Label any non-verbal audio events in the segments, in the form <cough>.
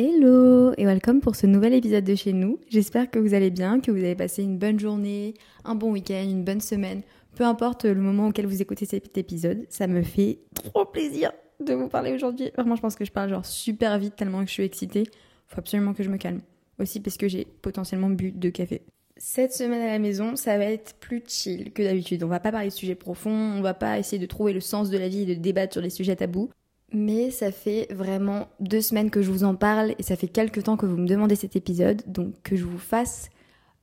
Hello et welcome pour ce nouvel épisode de chez nous. J'espère que vous allez bien, que vous avez passé une bonne journée, un bon week-end, une bonne semaine. Peu importe le moment auquel vous écoutez cet épisode, ça me fait trop plaisir de vous parler aujourd'hui. Vraiment, je pense que je parle genre super vite tellement que je suis excitée. Faut absolument que je me calme. Aussi parce que j'ai potentiellement bu de café. Cette semaine à la maison, ça va être plus chill que d'habitude. On va pas parler de sujets profonds, on va pas essayer de trouver le sens de la vie et de débattre sur les sujets tabous. Mais ça fait vraiment deux semaines que je vous en parle et ça fait quelques temps que vous me demandez cet épisode, donc que je vous fasse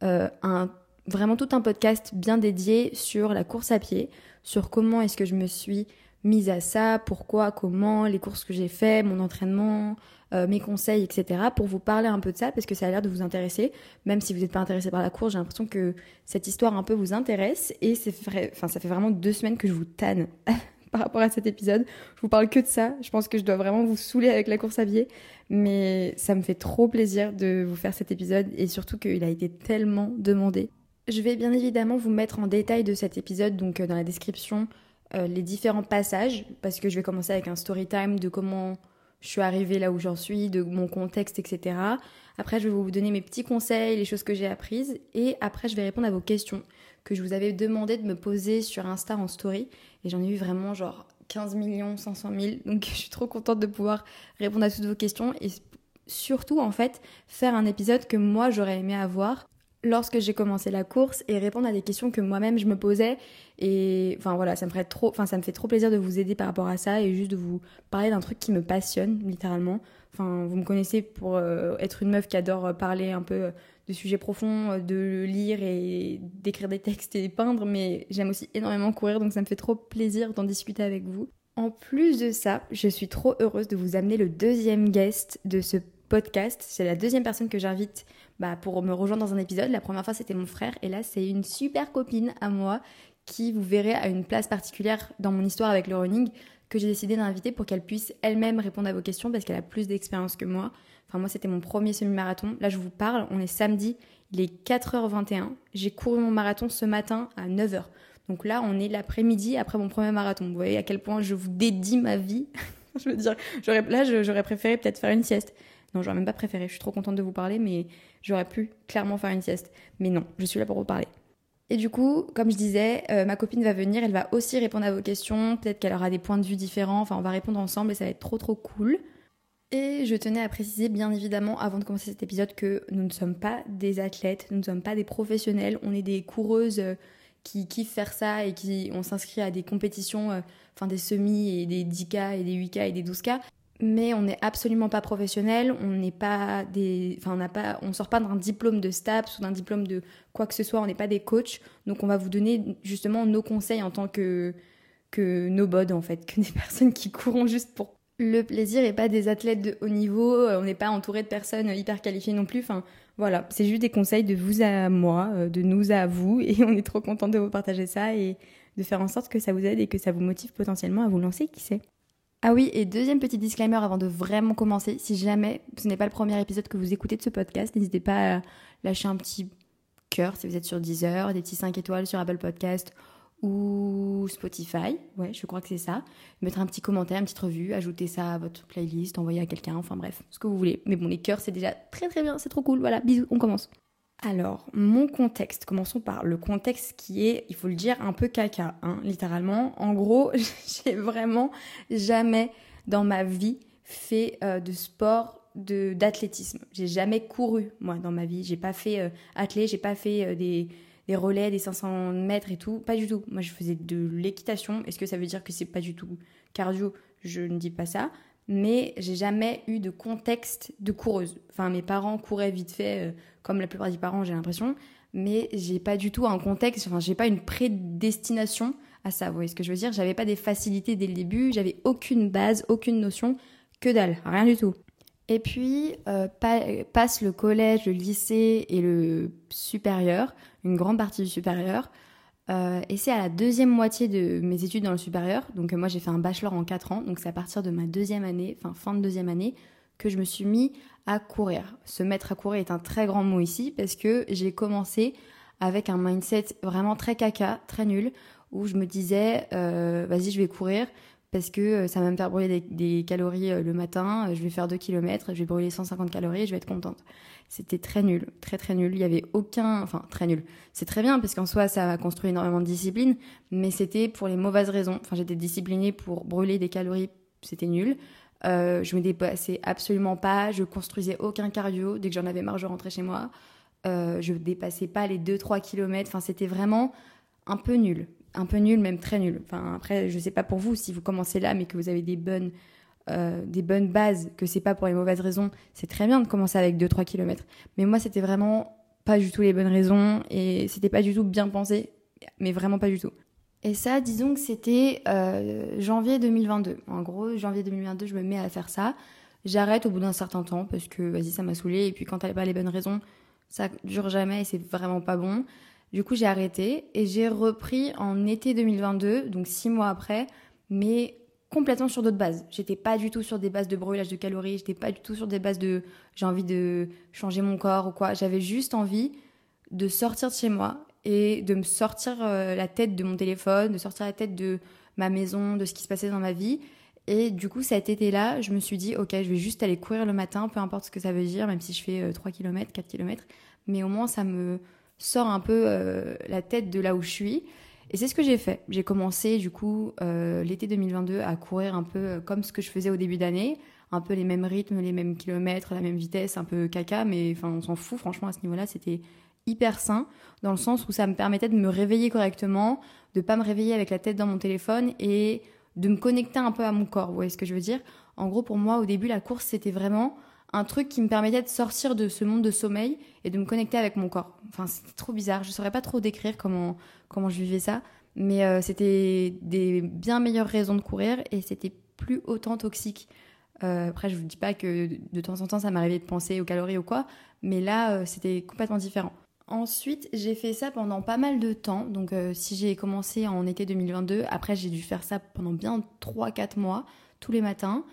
euh, un, vraiment tout un podcast bien dédié sur la course à pied, sur comment est-ce que je me suis mise à ça, pourquoi, comment, les courses que j'ai fait, mon entraînement, euh, mes conseils, etc. pour vous parler un peu de ça parce que ça a l'air de vous intéresser. Même si vous n'êtes pas intéressé par la course, j'ai l'impression que cette histoire un peu vous intéresse et c'est vrai, enfin ça fait vraiment deux semaines que je vous tanne <laughs> par rapport à cet épisode. Je vous parle que de ça. Je pense que je dois vraiment vous saouler avec la course à pied. Mais ça me fait trop plaisir de vous faire cet épisode et surtout qu'il a été tellement demandé. Je vais bien évidemment vous mettre en détail de cet épisode, donc euh, dans la description, euh, les différents passages, parce que je vais commencer avec un story time de comment je suis arrivée là où j'en suis, de mon contexte, etc. Après, je vais vous donner mes petits conseils, les choses que j'ai apprises, et après, je vais répondre à vos questions que je vous avais demandé de me poser sur Insta en story. Et j'en ai eu vraiment genre 15 millions, 500 000. Donc <laughs> je suis trop contente de pouvoir répondre à toutes vos questions et surtout en fait faire un épisode que moi j'aurais aimé avoir lorsque j'ai commencé la course et répondre à des questions que moi-même je me posais et enfin voilà ça me trop enfin ça me fait trop plaisir de vous aider par rapport à ça et juste de vous parler d'un truc qui me passionne littéralement enfin vous me connaissez pour euh, être une meuf qui adore parler un peu de sujets profonds, euh, de lire et d'écrire des textes et peindre, mais j'aime aussi énormément courir, donc ça me fait trop plaisir d'en discuter avec vous. En plus de ça, je suis trop heureuse de vous amener le deuxième guest de ce podcast. C'est la deuxième personne que j'invite bah, pour me rejoindre dans un épisode. La première fois, c'était mon frère, et là, c'est une super copine à moi qui, vous verrez, a une place particulière dans mon histoire avec le running que j'ai décidé d'inviter pour qu'elle puisse elle-même répondre à vos questions parce qu'elle a plus d'expérience que moi. Moi, c'était mon premier semi-marathon. Là, je vous parle, on est samedi, il est 4h21. J'ai couru mon marathon ce matin à 9h. Donc là, on est l'après-midi après mon premier marathon. Vous voyez à quel point je vous dédie ma vie. <laughs> je veux dire, là, j'aurais préféré peut-être faire une sieste. Non, j'aurais même pas préféré. Je suis trop contente de vous parler, mais j'aurais pu clairement faire une sieste. Mais non, je suis là pour vous parler. Et du coup, comme je disais, euh, ma copine va venir, elle va aussi répondre à vos questions. Peut-être qu'elle aura des points de vue différents. Enfin, on va répondre ensemble et ça va être trop trop cool. Et je tenais à préciser bien évidemment avant de commencer cet épisode que nous ne sommes pas des athlètes, nous ne sommes pas des professionnels, on est des coureuses euh, qui kiffent faire ça et qui on s'inscrit à des compétitions, euh, enfin des semis et des 10K et des 8K et des 12K. Mais on n'est absolument pas professionnel, on n'est pas des, enfin on n'a pas, on sort pas d'un diplôme de STAPS ou d'un diplôme de quoi que ce soit, on n'est pas des coachs, donc on va vous donner justement nos conseils en tant que que nos bods en fait, que des <laughs> personnes qui courront juste pour le plaisir et pas des athlètes de haut niveau, euh, on n'est pas entouré de personnes hyper qualifiées non plus. Enfin, voilà, c'est juste des conseils de vous à moi, euh, de nous à vous, et on est trop content de vous partager ça et de faire en sorte que ça vous aide et que ça vous motive potentiellement à vous lancer, qui sait. Ah oui, et deuxième petit disclaimer avant de vraiment commencer, si jamais ce n'est pas le premier épisode que vous écoutez de ce podcast, n'hésitez pas à lâcher un petit cœur si vous êtes sur Deezer, des petits 5 étoiles sur Apple Podcast ou Spotify, ouais, je crois que c'est ça. Mettre un petit commentaire, une petite revue, ajouter ça à votre playlist, envoyer à quelqu'un, enfin bref, ce que vous voulez. Mais bon, les cœurs, c'est déjà très très bien, c'est trop cool. Voilà, bisous, on commence. Alors, mon contexte, commençons par le contexte qui est, il faut le dire, un peu caca, hein, littéralement. En gros, <laughs> j'ai vraiment jamais dans ma vie fait euh, de sport d'athlétisme. J'ai jamais couru moi dans ma vie. J'ai pas fait euh, athlé, j'ai pas fait euh, des des relais, des 500 mètres et tout. Pas du tout. Moi, je faisais de l'équitation. Est-ce que ça veut dire que c'est pas du tout cardio? Je ne dis pas ça. Mais j'ai jamais eu de contexte de coureuse. Enfin, mes parents couraient vite fait, euh, comme la plupart des parents, j'ai l'impression. Mais j'ai pas du tout un contexte, enfin, j'ai pas une prédestination à ça. Vous voyez ce que je veux dire? J'avais pas des facilités dès le début, j'avais aucune base, aucune notion, que dalle, rien du tout. Et puis, euh, passe le collège, le lycée et le supérieur, une grande partie du supérieur. Euh, et c'est à la deuxième moitié de mes études dans le supérieur, donc moi j'ai fait un bachelor en 4 ans, donc c'est à partir de ma deuxième année, enfin fin de deuxième année, que je me suis mis à courir. Se mettre à courir est un très grand mot ici, parce que j'ai commencé avec un mindset vraiment très caca, très nul, où je me disais, euh, vas-y je vais courir, parce que ça va me faire brûler des, calories le matin. Je vais faire 2 km, je vais brûler 150 calories et je vais être contente. C'était très nul, très très nul. Il y avait aucun, enfin très nul. C'est très bien parce qu'en soi ça a construit énormément de discipline, mais c'était pour les mauvaises raisons. Enfin j'étais disciplinée pour brûler des calories, c'était nul. Euh, je me dépassais absolument pas, je construisais aucun cardio. Dès que j'en avais marre, je rentrais chez moi. Euh, je dépassais pas les 2-3 km. Enfin, c'était vraiment un peu nul. Un peu nul, même très nul. Enfin, après, je sais pas pour vous, si vous commencez là, mais que vous avez des bonnes, euh, des bonnes bases, que c'est pas pour les mauvaises raisons, c'est très bien de commencer avec 2-3 km. Mais moi, c'était vraiment pas du tout les bonnes raisons et c'était pas du tout bien pensé, mais vraiment pas du tout. Et ça, disons que c'était euh, janvier 2022. En gros, janvier 2022, je me mets à faire ça. J'arrête au bout d'un certain temps parce que, vas-y, ça m'a saoulé. Et puis, quand t'as pas les bonnes raisons, ça dure jamais et c'est vraiment pas bon. Du coup, j'ai arrêté et j'ai repris en été 2022, donc six mois après, mais complètement sur d'autres bases. J'étais pas du tout sur des bases de brûlage de calories, j'étais pas du tout sur des bases de j'ai envie de changer mon corps ou quoi. J'avais juste envie de sortir de chez moi et de me sortir euh, la tête de mon téléphone, de sortir la tête de ma maison, de ce qui se passait dans ma vie. Et du coup, cet été-là, je me suis dit, ok, je vais juste aller courir le matin, peu importe ce que ça veut dire, même si je fais 3 km, 4 km, mais au moins ça me sort un peu euh, la tête de là où je suis. Et c'est ce que j'ai fait. J'ai commencé du coup euh, l'été 2022 à courir un peu comme ce que je faisais au début d'année, un peu les mêmes rythmes, les mêmes kilomètres, la même vitesse, un peu caca, mais enfin on s'en fout franchement à ce niveau-là, c'était hyper sain dans le sens où ça me permettait de me réveiller correctement, de pas me réveiller avec la tête dans mon téléphone et de me connecter un peu à mon corps. Vous voyez ce que je veux dire? En gros, pour moi, au début, la course, c'était vraiment un truc qui me permettait de sortir de ce monde de sommeil et de me connecter avec mon corps. Enfin, c'était trop bizarre. Je saurais pas trop décrire comment, comment je vivais ça, mais euh, c'était des bien meilleures raisons de courir et c'était plus autant toxique. Euh, après, je vous dis pas que de temps en temps, ça m'arrivait de penser aux calories ou quoi, mais là, euh, c'était complètement différent. Ensuite, j'ai fait ça pendant pas mal de temps. Donc, si j'ai commencé en été 2022, après, j'ai dû faire ça pendant bien 3-4 mois, tous les matins.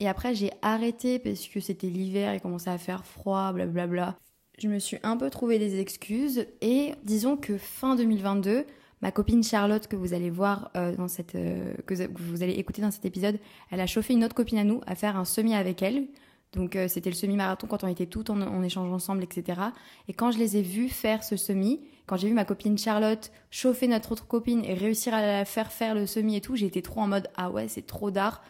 Et après, j'ai arrêté parce que c'était l'hiver et commençait à faire froid, blablabla. Je me suis un peu trouvé des excuses. Et disons que fin 2022, ma copine Charlotte, que vous allez voir euh, dans cette. Euh, que vous allez écouter dans cet épisode, elle a chauffé une autre copine à nous à faire un semi avec elle. Donc euh, c'était le semi-marathon quand on était toutes en, échange ensemble, etc. Et quand je les ai vus faire ce semi, quand j'ai vu ma copine Charlotte chauffer notre autre copine et réussir à la faire faire le semi et tout, j'étais trop en mode ah ouais c'est trop d'art,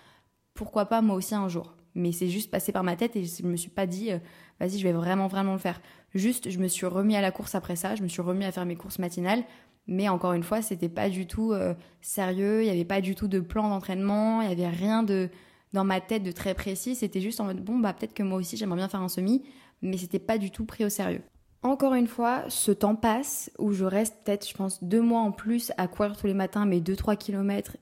pourquoi pas moi aussi un jour. Mais c'est juste passé par ma tête et je me suis pas dit euh, vas-y je vais vraiment vraiment le faire. Juste je me suis remis à la course après ça, je me suis remis à faire mes courses matinales. Mais encore une fois, c'était pas du tout euh, sérieux, il n'y avait pas du tout de plan d'entraînement, il n'y avait rien de, dans ma tête de très précis. C'était juste en mode bon, bah peut-être que moi aussi j'aimerais bien faire un semi, mais c'était pas du tout pris au sérieux. Encore une fois, ce temps passe où je reste peut-être, je pense, deux mois en plus à courir tous les matins mes 2-3 km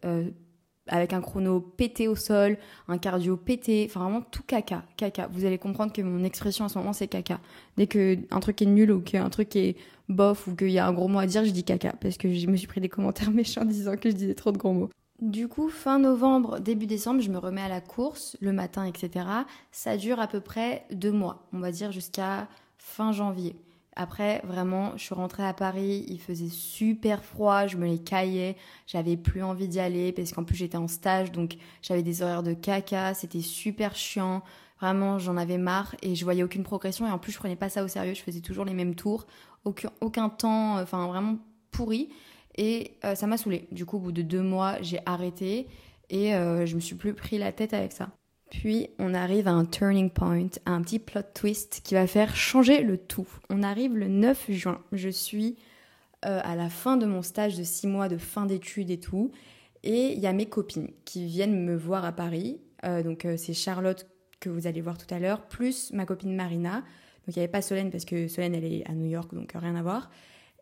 avec un chrono pété au sol, un cardio pété, enfin vraiment tout caca, caca. Vous allez comprendre que mon expression en ce moment c'est caca. Dès que un truc est nul ou qu'un truc est bof ou qu'il y a un gros mot à dire, je dis caca parce que je me suis pris des commentaires <laughs> méchants disant que je disais trop de gros mots. Du coup, fin novembre, début décembre, je me remets à la course, le matin, etc. Ça dure à peu près deux mois, on va dire jusqu'à fin janvier. Après, vraiment, je suis rentrée à Paris, il faisait super froid, je me les caillais, j'avais plus envie d'y aller parce qu'en plus j'étais en stage, donc j'avais des horaires de caca, c'était super chiant. Vraiment, j'en avais marre et je voyais aucune progression et en plus je prenais pas ça au sérieux, je faisais toujours les mêmes tours, aucun, temps, enfin vraiment pourri. Et euh, ça m'a saoulée. Du coup, au bout de deux mois, j'ai arrêté et euh, je me suis plus pris la tête avec ça. Puis on arrive à un turning point, à un petit plot twist qui va faire changer le tout. On arrive le 9 juin. Je suis euh, à la fin de mon stage de six mois de fin d'études et tout. Et il y a mes copines qui viennent me voir à Paris. donc c'est Charlotte que vous allez voir tout à l'heure, plus ma copine Marina. Donc il n'y avait pas Solène parce que Solène elle est à New York, donc rien à voir.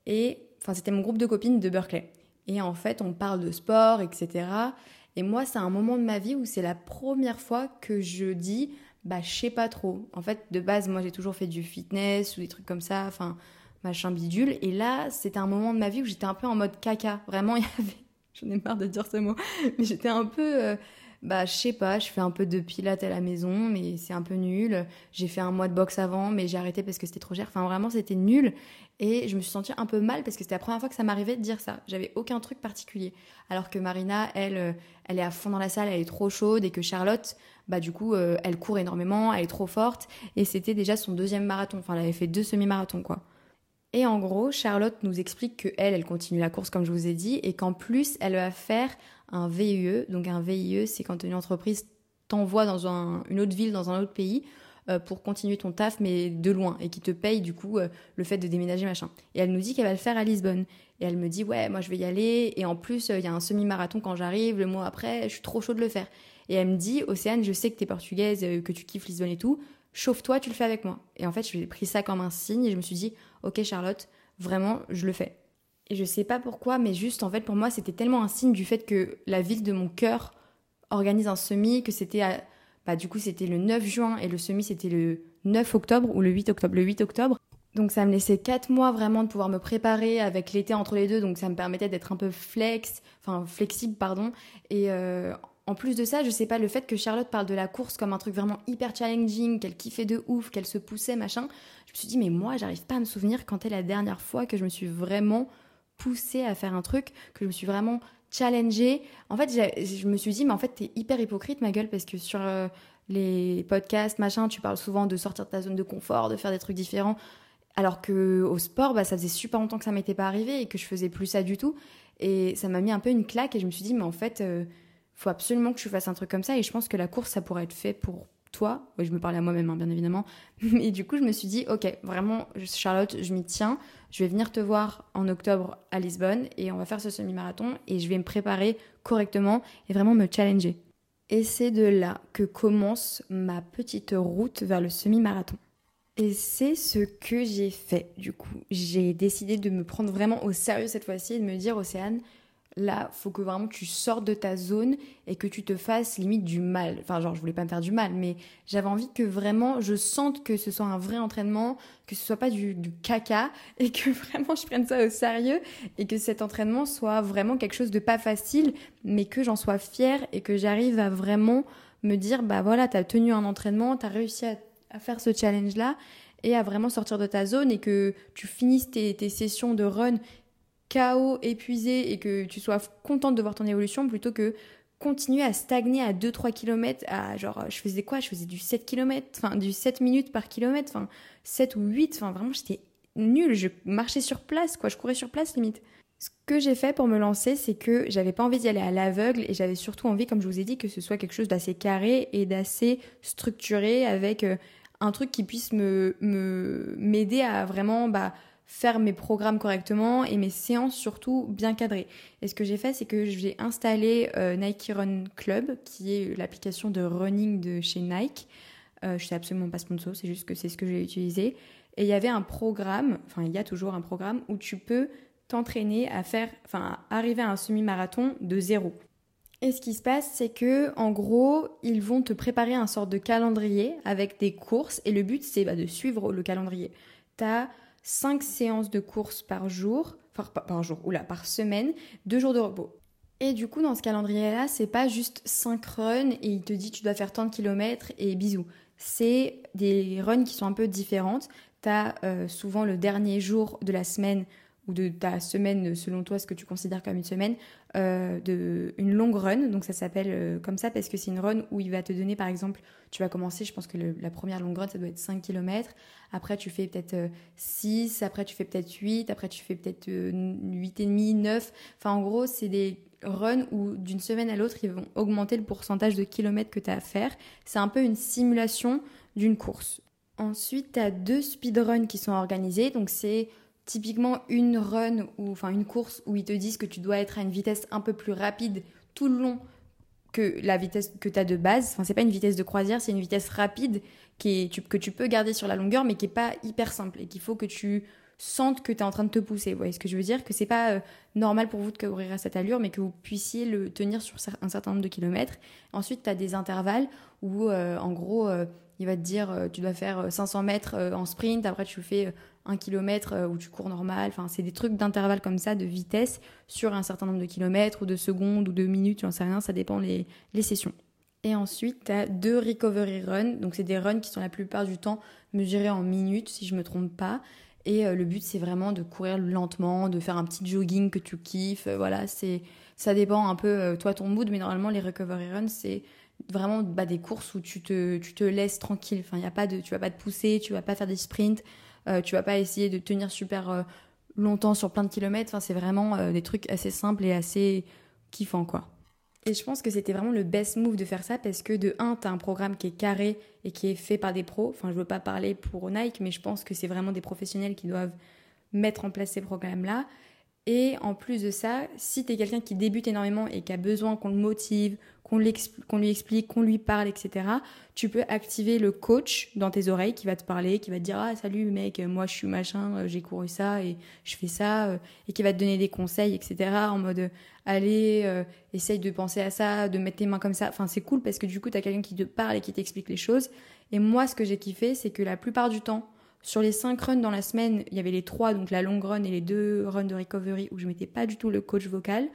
Et enfin, c'était mon groupe de copines de Berkeley. Et en fait, on parle de sport, etc. Et moi, c'est un moment de ma vie où c'est la première fois que je dis, bah, je sais pas trop. En fait, de base, moi, j'ai toujours fait du fitness ou des trucs comme ça, enfin, machin bidule. Et là, c'était un moment de ma vie où j'étais un peu en mode caca. Vraiment, <laughs> il y avait, j'en ai marre de dire ce mot, mais j'étais un peu, euh, Bah, je sais pas, je fais un peu de pilates à la maison, mais c'est un peu nul. J'ai fait un mois de boxe avant, mais j'ai arrêté parce que c'était trop cher. Enfin, vraiment, c'était nul. Et je me suis sentie un peu mal parce que c'était la première fois que ça m'arrivait de dire ça. J'avais aucun truc particulier. Alors que Marina, elle, euh, elle est à fond dans la salle, elle est trop chaude. Et que Charlotte, bah, du coup, euh, elle court énormément, elle est trop forte. Et c'était déjà son deuxième marathon. Enfin, elle avait fait deux semi-marathons, quoi. Et en gros, Charlotte nous explique que elle, elle continue la course comme je vous ai dit, et qu'en plus, elle va faire un VIE. Donc un VIE, c'est quand une entreprise t'envoie dans une autre ville, dans un autre pays, pour continuer ton taf, mais de loin, et qui te paye du coup euh, le fait de déménager, machin. Et elle nous dit qu'elle va le faire à Lisbonne. Et elle me dit, ouais, moi je vais y aller, et en plus, euh, il y a un semi-marathon quand j'arrive, le mois après, je suis trop chaud de le faire. Et elle me dit, Océane, je sais que t'es portugaise, que tu kiffes Lisbonne et tout, chauffe-toi, tu le fais avec moi. Et en fait, j'ai pris ça comme un signe, et je me suis dit, ok Charlotte, vraiment, je le fais. Et je sais pas pourquoi, mais juste en fait pour moi c'était tellement un signe du fait que la ville de mon cœur organise un semi, que c'était bah du coup c'était le 9 juin et le semi c'était le 9 octobre ou le 8 octobre, le 8 octobre. Donc ça me laissait 4 mois vraiment de pouvoir me préparer avec l'été entre les deux, donc ça me permettait d'être un peu flex, enfin flexible pardon. Et euh, en plus de ça, je sais pas, le fait que Charlotte parle de la course comme un truc vraiment hyper challenging, qu'elle kiffait de ouf, qu'elle se poussait, machin, je me suis dit, mais moi, j'arrive pas à me souvenir quand est la dernière fois que je me suis vraiment poussé à faire un truc, que je me suis vraiment challengée. En fait, je me suis dit, mais en fait, t'es hyper hypocrite, ma gueule, parce que sur euh, les podcasts, machin, tu parles souvent de sortir de ta zone de confort, de faire des trucs différents. Alors que au sport, bah, ça faisait super longtemps que ça m'était pas arrivé et que je faisais plus ça du tout. Et ça m'a mis un peu une claque et je me suis dit, mais en fait, euh, faut absolument que je fasse un truc comme ça. Et je pense que la course, ça pourrait être fait pour toi. Oui, je me parlais à moi-même, hein, bien évidemment. <laughs> Mais du coup, je me suis dit, ok, vraiment, Charlotte, je m'y tiens. Je vais venir te voir en octobre à Lisbonne et on va faire ce semi-marathon et je vais me préparer correctement et vraiment me challenger. Et c'est de là que commence ma petite route vers le semi-marathon. Et c'est ce que j'ai fait du coup. J'ai décidé de me prendre vraiment au sérieux cette fois-ci et de me dire, Océane, là, faut que vraiment tu sortes de ta zone et que tu te fasses limite du mal. Enfin, genre, je voulais pas me faire du mal, mais j'avais envie que vraiment je sente que ce soit un vrai entraînement, que ce soit pas du, caca <laughs> et que vraiment je prenne ça au sérieux et que cet entraînement soit vraiment quelque chose de pas facile, mais que j'en sois fière et que j'arrive à vraiment me dire, bah voilà, t'as tenu un entraînement, t'as réussi à, faire ce challenge-là et à vraiment sortir de ta zone et que tu finisses tes, tes sessions de run chaos, épuisé et que tu sois contente de voir ton évolution plutôt que continuer à stagner à 2-3 km à genre je faisais quoi? Je faisais du 7 km enfin du 7 minutes par kilomètre enfin 7 ou 8 enfin vraiment j'étais nulle. Je marchais sur place quoi. Je courais sur place limite. Ce que j'ai fait pour me lancer c'est que j'avais pas envie d'y aller à l'aveugle et j'avais surtout envie comme je vous ai dit que ce soit quelque chose d'assez carré et d'assez structuré avec euh, un truc qui puisse me m'aider à vraiment bah faire mes programmes correctement et mes séances surtout bien cadrées. Et ce que j'ai fait, c'est que j'ai installé euh, Nike Run Club, qui est l'application de running de chez Nike. Euh, je sais absolument pas sponsor, c'est juste que c'est ce que j'ai utilisé. Et il y avait un programme, enfin il y a toujours un programme où tu peux t'entraîner à faire, enfin arriver à un semi-marathon de zéro. Et ce qui se passe, c'est que en gros, ils vont te préparer un sort de calendrier avec des courses et le but c'est bah, de suivre le calendrier. Tu as 5 séances de course par jour, enfin par jour, oula, par semaine, 2 jours de repos. Et du coup, dans ce calendrier-là, c'est pas juste 5 runs et il te dit tu dois faire tant de kilomètres et bisous. C'est des runs qui sont un peu différentes. Tu as euh, souvent le dernier jour de la semaine ou de ta semaine, selon toi, ce que tu considères comme une semaine, euh, de, une longue run. Donc ça s'appelle euh, comme ça parce que c'est une run où il va te donner, par exemple, tu vas commencer, je pense que la première longue run, ça doit être 5 km. Après, tu fais peut-être 6, euh, après tu fais peut-être 8, après tu fais peut-être 8,5, 9. Enfin, en gros, c'est des runs où d'une semaine à l'autre, ils vont augmenter le pourcentage de kilomètres que tu as à faire. C'est un peu une simulation d'une course. Ensuite, tu as deux speedruns qui sont organisés. Donc, c'est typiquement une run ou enfin une course où ils te disent que tu dois être à une vitesse un peu plus rapide tout le long que la vitesse que tu as de base. Enfin, c'est pas une vitesse de croisière, c'est une vitesse rapide qui est, que tu peux garder sur la longueur, mais qui est pas hyper simple et qu'il faut que tu sentes que tu es en train de te pousser. Vous voyez ce que je veux dire? Que c'est pas euh, normal pour vous de courir à cette allure, mais que vous puissiez le tenir sur un certain nombre de kilomètres. Ensuite, tu as des intervalles où, euh, en gros, euh, il va te dire tu dois faire 500 mètres en sprint, après tu fais un kilomètre euh, où tu cours normal. Enfin, c'est des trucs d'intervalle comme ça, de vitesse sur un certain nombre de kilomètres ou de secondes ou de minutes, j'en sais rien, ça dépend les, les sessions. Et ensuite, tu as deux recovery runs. Donc, c'est des runs qui sont la plupart du temps mesurés en minutes, si je me trompe pas. Et euh, le but, c'est vraiment de courir lentement, de faire un petit jogging que tu kiffes. Euh, voilà, c'est ça dépend un peu, toi, ton mood, mais normalement, les recovery runs, c'est vraiment bah, des courses où tu te, tu te laisses tranquille. Enfin, y a pas de, tu vas pas te pousser, tu vas pas faire des sprints, tu vas pas essayer de tenir super longtemps sur plein de kilomètres. Enfin, c'est vraiment des trucs assez simples et assez kiffants, quoi. Et je pense que c'était vraiment le best move de faire ça parce que de un, tu as un programme qui est carré et qui est fait par des pros. Enfin, je veux pas parler pour Nike, mais je pense que c'est vraiment des professionnels qui doivent mettre en place ces programmes-là. Et en plus de ça, si tu es quelqu'un qui débute énormément et qui a besoin qu'on le motive, qu'on lui explique, qu'on lui parle, etc., tu peux activer le coach dans tes oreilles qui va te parler, qui va te dire Ah, salut mec, moi je suis machin, euh, j'ai couru ça et je fais ça, euh, et qui va te donner des conseils, etc., en mode Allez, euh, essaye de penser à ça, de mettre tes mains comme ça. Enfin, c'est cool parce que du coup, tu as quelqu'un qui te parle et qui t'explique les choses. Et moi, ce que j'ai kiffé, c'est que la plupart du temps, sur les 5 runs dans la semaine, il y avait les 3, donc la long run et les 2 runs de recovery où je mettais pas du tout le coach vocal.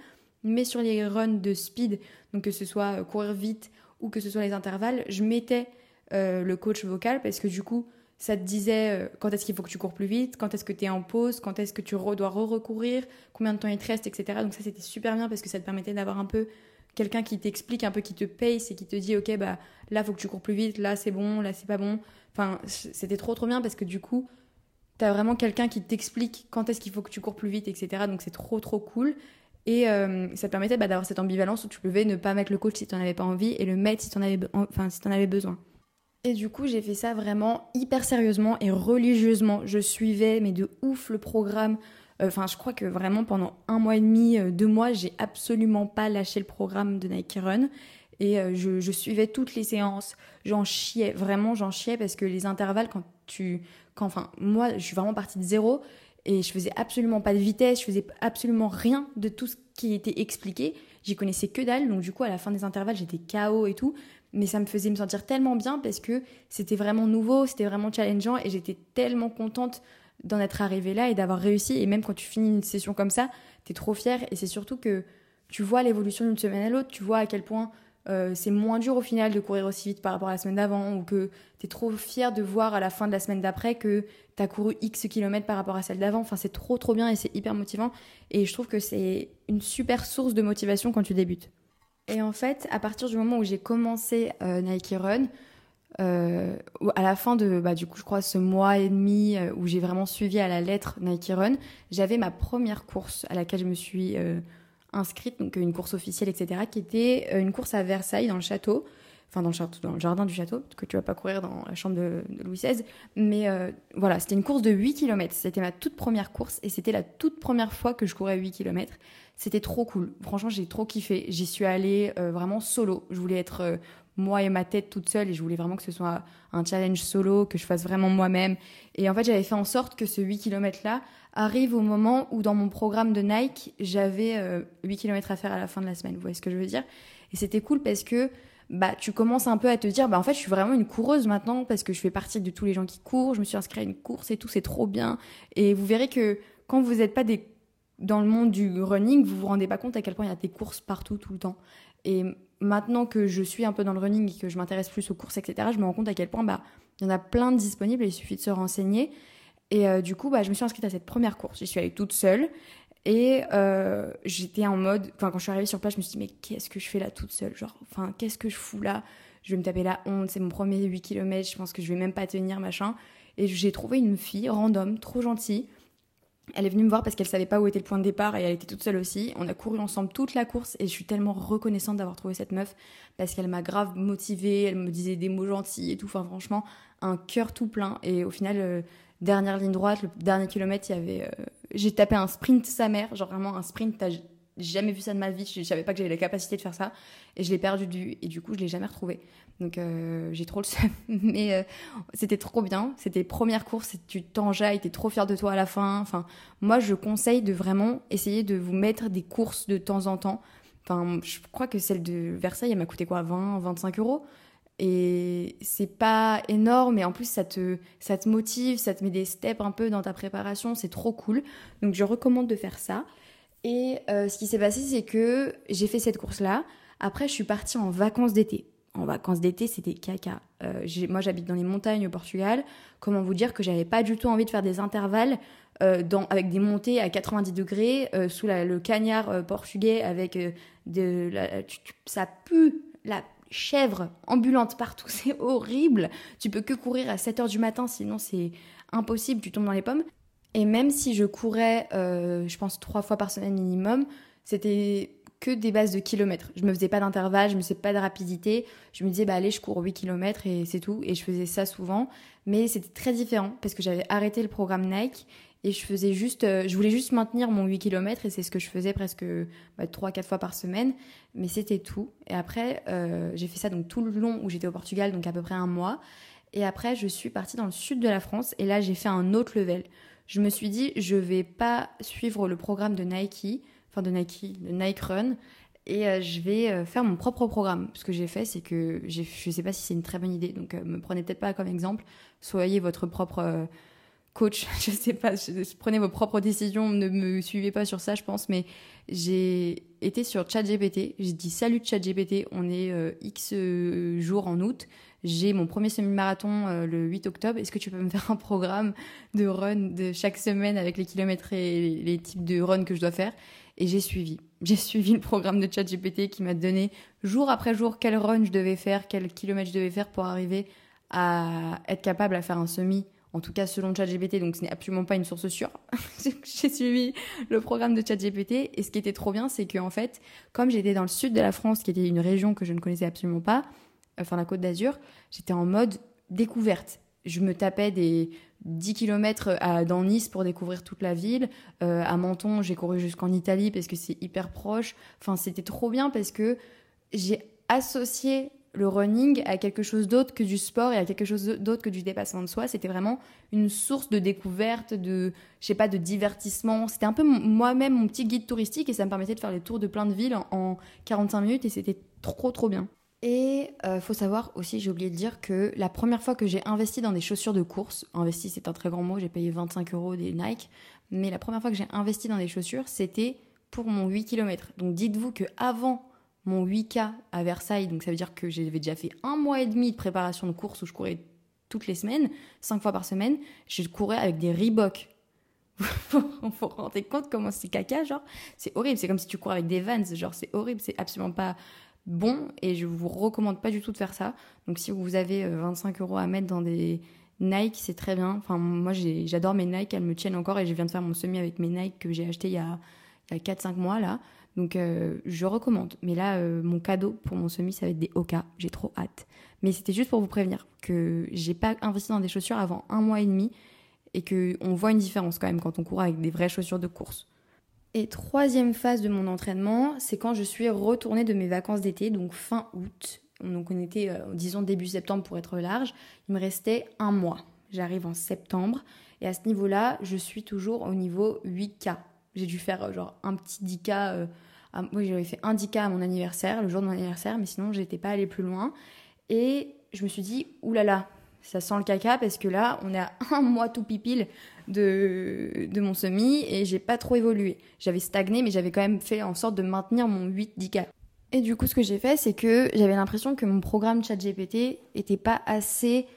Mais sur les runs de speed, donc que ce soit euh, courir vite ou que ce soit les intervalles, je mettais euh, le coach vocal parce que du coup, ça te disait euh, quand est-ce qu'il faut que tu cours plus vite, quand est-ce que tu es en pause, quand est-ce que tu dois re-recourir, combien de temps il te reste, etc. Donc ça, c'était super bien parce que ça te permettait d'avoir un peu quelqu'un qui t'explique, un peu qui te paye, c'est qui te dit, ok, bah là, faut que tu cours plus vite, là, c'est bon, là, c'est pas bon. Enfin, c'était trop trop bien parce que du coup, t'as vraiment quelqu'un qui t'explique quand est-ce qu'il faut que tu cours plus vite, etc. Donc c'est trop trop cool. Et euh, ça te permettait bah, d'avoir cette ambivalence où tu pouvais ne pas mettre le coach si tu n'en avais pas envie et le mettre si tu en avais, enfin, si en avais besoin. Et du coup, j'ai fait ça vraiment hyper sérieusement et religieusement. Je suivais, mais de ouf, le programme. Enfin, je crois que vraiment pendant un mois et demi, euh, deux mois, j'ai absolument pas lâché le programme de Nike Run. Et euh, je, suivais toutes les séances. J'en chiais, vraiment, j'en chiais parce que les intervalles, quand tu. Quand, enfin, moi, je suis vraiment partie de zéro et je faisais absolument pas de vitesse, je faisais absolument rien de tout ce qui était expliqué. J'y connaissais que dalle, donc du coup, à la fin des intervalles, j'étais KO et tout. Mais ça me faisait me sentir tellement bien parce que c'était vraiment nouveau, c'était vraiment challengeant et j'étais tellement contente d'en être arrivée là et d'avoir réussi. Et même quand tu finis une session comme ça, t'es trop fière et c'est surtout que tu vois l'évolution d'une semaine à l'autre, tu vois à quel point euh, c'est moins dur au final de courir aussi vite par rapport à la semaine d'avant ou que tu es trop fier de voir à la fin de la semaine d'après que tu as couru X kilomètres par rapport à celle d'avant. Enfin, c'est trop trop bien et c'est hyper motivant. Et je trouve que c'est une super source de motivation quand tu débutes. Et en fait, à partir du moment où j'ai commencé euh, Nike Run, euh, à la fin de, bah, du coup, je crois, ce mois et demi où j'ai vraiment suivi à la lettre Nike Run, j'avais ma première course à laquelle je me suis inscrite, donc une course officielle, etc., qui était euh, une course à Versailles, dans le château, enfin dans le, jardin du château, que tu vas pas courir dans la chambre de, Louis XVI. Mais euh, voilà, c'était une course de 8 km. C'était ma toute première course et c'était la toute première fois que je courais 8 km. C'était trop cool. Franchement, j'ai trop kiffé. J'y suis allée euh, vraiment solo. Je voulais être moi et ma tête toute seule et je voulais vraiment que ce soit un challenge solo, que je fasse vraiment moi-même. Et en fait, j'avais fait en sorte que ce 8 km là arrive au moment où dans mon programme de Nike, j'avais 8 euh, km à faire à la fin de la semaine. Vous voyez ce que je veux dire? Et c'était cool parce que bah tu commences un peu à te dire bah en fait je suis vraiment une coureuse maintenant parce que je fais partie de tous les gens qui courent, je me suis inscrite à une course et tout, c'est trop bien. Et vous verrez que quand vous n'êtes pas des dans le monde du running, vous vous rendez pas compte à quel point il y a des courses partout tout le temps. Et maintenant que je suis un peu dans le running et que je m'intéresse plus aux courses, etc., je me rends compte à quel point bah, il y en a plein de disponibles il suffit de se renseigner. Et euh, du coup, bah, je me suis inscrite à cette première course. J'y suis allée toute seule. Et euh, j'étais en mode. Quand je suis arrivée sur place, je me suis dit, mais qu'est-ce que je fais là toute seule? Genre, enfin, qu'est-ce que je fous là? Je vais me taper la honte, c'est mon premier 8 km, je pense que je vais même pas tenir, machin. Et j'ai trouvé une fille random, trop gentille, elle est venue me voir parce qu'elle savait pas où était le point de départ et elle était toute seule aussi. On a couru ensemble toute la course et je suis tellement reconnaissante d'avoir trouvé cette meuf parce qu'elle m'a grave motivée, elle me disait des mots gentils et tout. Enfin, franchement, un cœur tout plein. Et au final, euh, dernière ligne droite, le dernier kilomètre, il y avait. Euh, j'ai tapé un sprint sa mère, genre vraiment un sprint. T'as jamais vu ça de ma vie. Je savais pas que j'avais la capacité de faire ça et je l'ai perdu du et du coup, je l'ai jamais retrouvé. Donc euh, j'ai trop le seum. <laughs> Mais euh, c'était trop bien. C'était première course, tu t'enjailles, t'es trop fier de toi à la fin. Enfin, moi, je conseille de vraiment essayer de vous mettre des courses de temps en temps. Enfin, je crois que celle de Versailles, elle m'a coûté quoi 20, 25 euros? Et c'est pas énorme, mais en plus, ça te, ça te motive, ça te met des steps un peu dans ta préparation. C'est trop cool. Donc, je recommande de faire ça. Et euh, ce qui s'est passé, c'est que j'ai fait cette course-là. Après, je suis partie en vacances d'été en vacances d'été, c'était caca. Euh, moi, j'habite dans les montagnes au Portugal. Comment vous dire que j'avais pas du tout envie de faire des intervalles euh, avec des montées à 90 degrés sous le cagnard portugais avec de la, ça pue la chèvre ambulante partout, <laughs> c'est horrible. Tu peux que courir à 7 heures du matin, sinon c'est impossible, tu tombes dans les pommes. Et même si je courais, je pense, trois fois par semaine minimum, c'était que des bases de kilomètres. Je me faisais pas d'intervalle, je me faisais pas de rapidité. Je me disais, bah allez, je cours 8 km et c'est tout. Et je faisais ça souvent. Mais c'était très différent parce que j'avais arrêté le programme Nike et je faisais juste, euh, je voulais juste maintenir mon 8 km et c'est ce que je faisais presque bah, 3-4 fois par semaine. Mais c'était tout. Et après, euh, j'ai fait ça donc tout le long où j'étais au Portugal, donc à peu près un mois. Et après, je suis partie dans le sud de la France et là, j'ai fait un autre level. Je me suis dit, je vais pas suivre le programme de Nike de Nike, de Nike Run. Et euh, je vais euh, faire mon propre programme. Ce que j'ai fait, c'est que je ne sais pas si c'est une très bonne idée, donc euh, me prenez peut-être pas comme exemple. Soyez votre propre coach, <laughs> je sais pas, prenez vos propres décisions, ne me suivez pas sur ça, je pense, mais j'ai été sur ChatGPT, j'ai dit salut ChatGPT, on est X jours en août, j'ai mon premier semi-marathon le 8 octobre, est-ce que tu peux me <laughs> faire un programme de run de chaque semaine avec les kilomètres et les types de run que je dois faire? Et j'ai suivi. J'ai <laughs> suivi le programme de ChatGPT qui m'a donné jour après jour quel run je devais faire, quel kilomètre je devais faire pour arriver à être capable à faire un semi. En tout cas, selon ChatGPT, donc ce n'est absolument pas une source sûre. <laughs> j'ai suivi le programme de ChatGPT et ce qui était trop bien, c'est que en fait, comme j'étais dans le sud de la France, qui était une région que je ne connaissais absolument pas, enfin la Côte d'Azur, j'étais en mode découverte je me tapais des 10 km à, dans Nice pour découvrir toute la ville. Euh, à Menton, j'ai couru jusqu'en Italie parce que c'est hyper proche. Enfin, c'était trop bien parce que j'ai associé le running à quelque chose d'autre que du sport et à quelque chose d'autre que du dépassement de soi. C'était vraiment une source de découverte, de, je sais pas, de divertissement. C'était un peu moi-même mon petit guide touristique et ça me permettait de faire les tours de plein de villes en, en 45 minutes et c'était trop trop bien. Et euh, faut savoir aussi, j'ai oublié de dire que la première fois que j'ai investi dans des chaussures de course, investi c'est un très grand mot, j'ai payé 25 euros des Nike, mais la première fois que j'ai investi dans des chaussures, c'était pour mon 8 km. Donc dites-vous que avant mon 8K à Versailles, donc ça veut dire que j'avais déjà fait un mois et demi de préparation de course où je courais toutes les semaines, 5 fois par semaine, je courais avec des Reebok. <laughs> vous vous rendez compte comment c'est caca, genre? C'est horrible, c'est comme si tu cours avec des Vans, genre c'est horrible, c'est absolument pas bon et je vous recommande pas du tout de faire ça. Donc si vous avez 25 euh, euros à mettre dans des Nike, c'est très bien. Enfin, moi j'adore mes Nike, elles me tiennent encore et je viens de faire mon semi avec mes Nike que j'ai acheté il y a, a 4-5 mois là. Donc euh, je recommande. Mais là, euh, mon cadeau pour mon semi, ça va être des Oka. J'ai trop hâte. Mais c'était juste pour vous prévenir que j'ai pas investi dans des chaussures avant un mois et demi et qu'on voit une différence quand même quand on court avec des vraies chaussures de course. Et troisième phase de mon entraînement, c'est quand je suis retournée de mes vacances d'été, donc fin août. Donc on était, euh, disons, début septembre pour être large. Il me restait un mois. J'arrive en septembre. Et à ce niveau-là, je suis toujours au niveau 8K. J'ai dû faire euh, genre un petit 10K. Euh, oui, j'avais fait un 10K à mon anniversaire, le jour de mon anniversaire, mais sinon, j'étais pas allée plus loin. Et je me suis dit, oulala, ça sent le caca parce que là, on est <laughs> à un mois tout pipile de, de mon semi et j'ai pas trop évolué. J'avais stagné, mais j'avais quand même fait en sorte de maintenir mon 8-10K. Et du coup, ce que j'ai fait, c'est que j'avais l'impression que mon programme ChatGPT était pas assez.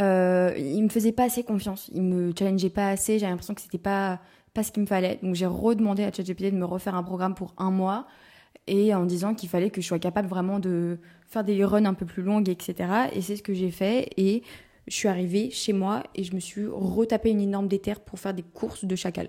Euh, il me faisait pas assez confiance. Il me challengeait pas assez. J'avais l'impression que c'était pas, pas ce qu'il me fallait. Donc j'ai redemandé à ChatGPT de me refaire un programme pour un mois et en disant qu'il fallait que je sois capable vraiment de faire des runs un peu plus longues, etc. Et c'est ce que j'ai fait. Et je suis arrivée chez moi et je me suis retapé une énorme déterre pour faire des courses de chacal.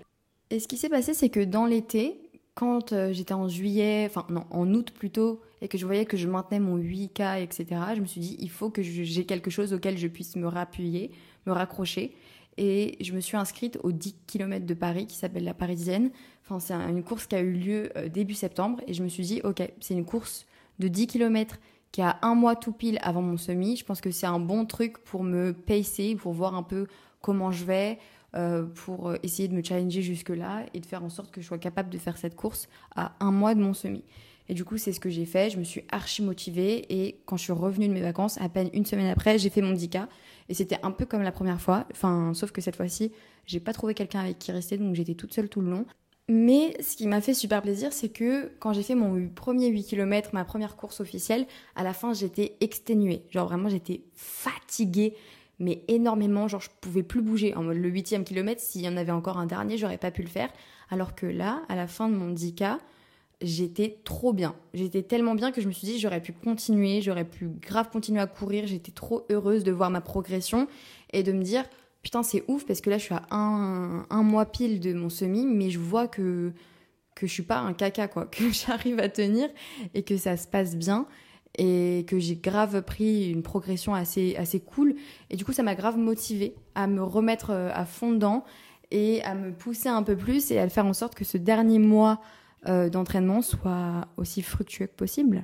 Et ce qui s'est passé, c'est que dans l'été, quand euh, j'étais en juillet, enfin non, en août plutôt, et que je voyais que je maintenais mon 8K, etc., je me suis dit, il faut que j'ai quelque chose auquel je puisse me rappuyer, me raccrocher. Et je me suis inscrite aux 10 km de Paris qui s'appelle la Parisienne. Enfin, c'est une course qui a eu lieu euh, début septembre. Et je me suis dit, ok, c'est une course de 10 km qui a un mois tout pile avant mon semi. Je pense que c'est un bon truc pour me pacer, pour voir un peu comment je vais, euh, pour essayer de me challenger jusque-là et de faire en sorte que je sois capable de faire cette course à un mois de mon semi. Et du coup, c'est ce que j'ai fait. Je me suis archi motivée et quand je suis revenue de mes vacances, à peine une semaine après, j'ai fait mon 10K. Et c'était un peu comme la première fois. Enfin, sauf que cette fois-ci, j'ai pas trouvé quelqu'un avec qui rester, donc j'étais toute seule tout le long. Mais ce qui m'a fait super plaisir, c'est que quand j'ai fait mon premier 8 km, ma première course officielle, à la fin, j'étais exténuée. Genre vraiment, j'étais fatiguée, mais énormément. Genre, je pouvais plus bouger. En mode, le huitième kilomètre, s'il y en avait encore un dernier, j'aurais pas pu le faire. Alors que là, à la fin de mon 10K, j'étais trop bien. J'étais tellement bien que je me suis dit, j'aurais pu continuer, j'aurais pu grave continuer à courir. J'étais trop heureuse de voir ma progression et de me dire, putain, c'est ouf parce que là, je suis à un, un, mois pile de mon semi, mais je vois que, que je suis pas un caca, quoi, <laughs> que j'arrive à tenir et que ça se passe bien et que j'ai grave pris une progression assez, assez cool. Et du coup, ça m'a grave motivée à me remettre euh, à fond dedans et à me pousser un peu plus et à faire en sorte que ce dernier mois euh, d'entraînement soit aussi fructueux que possible.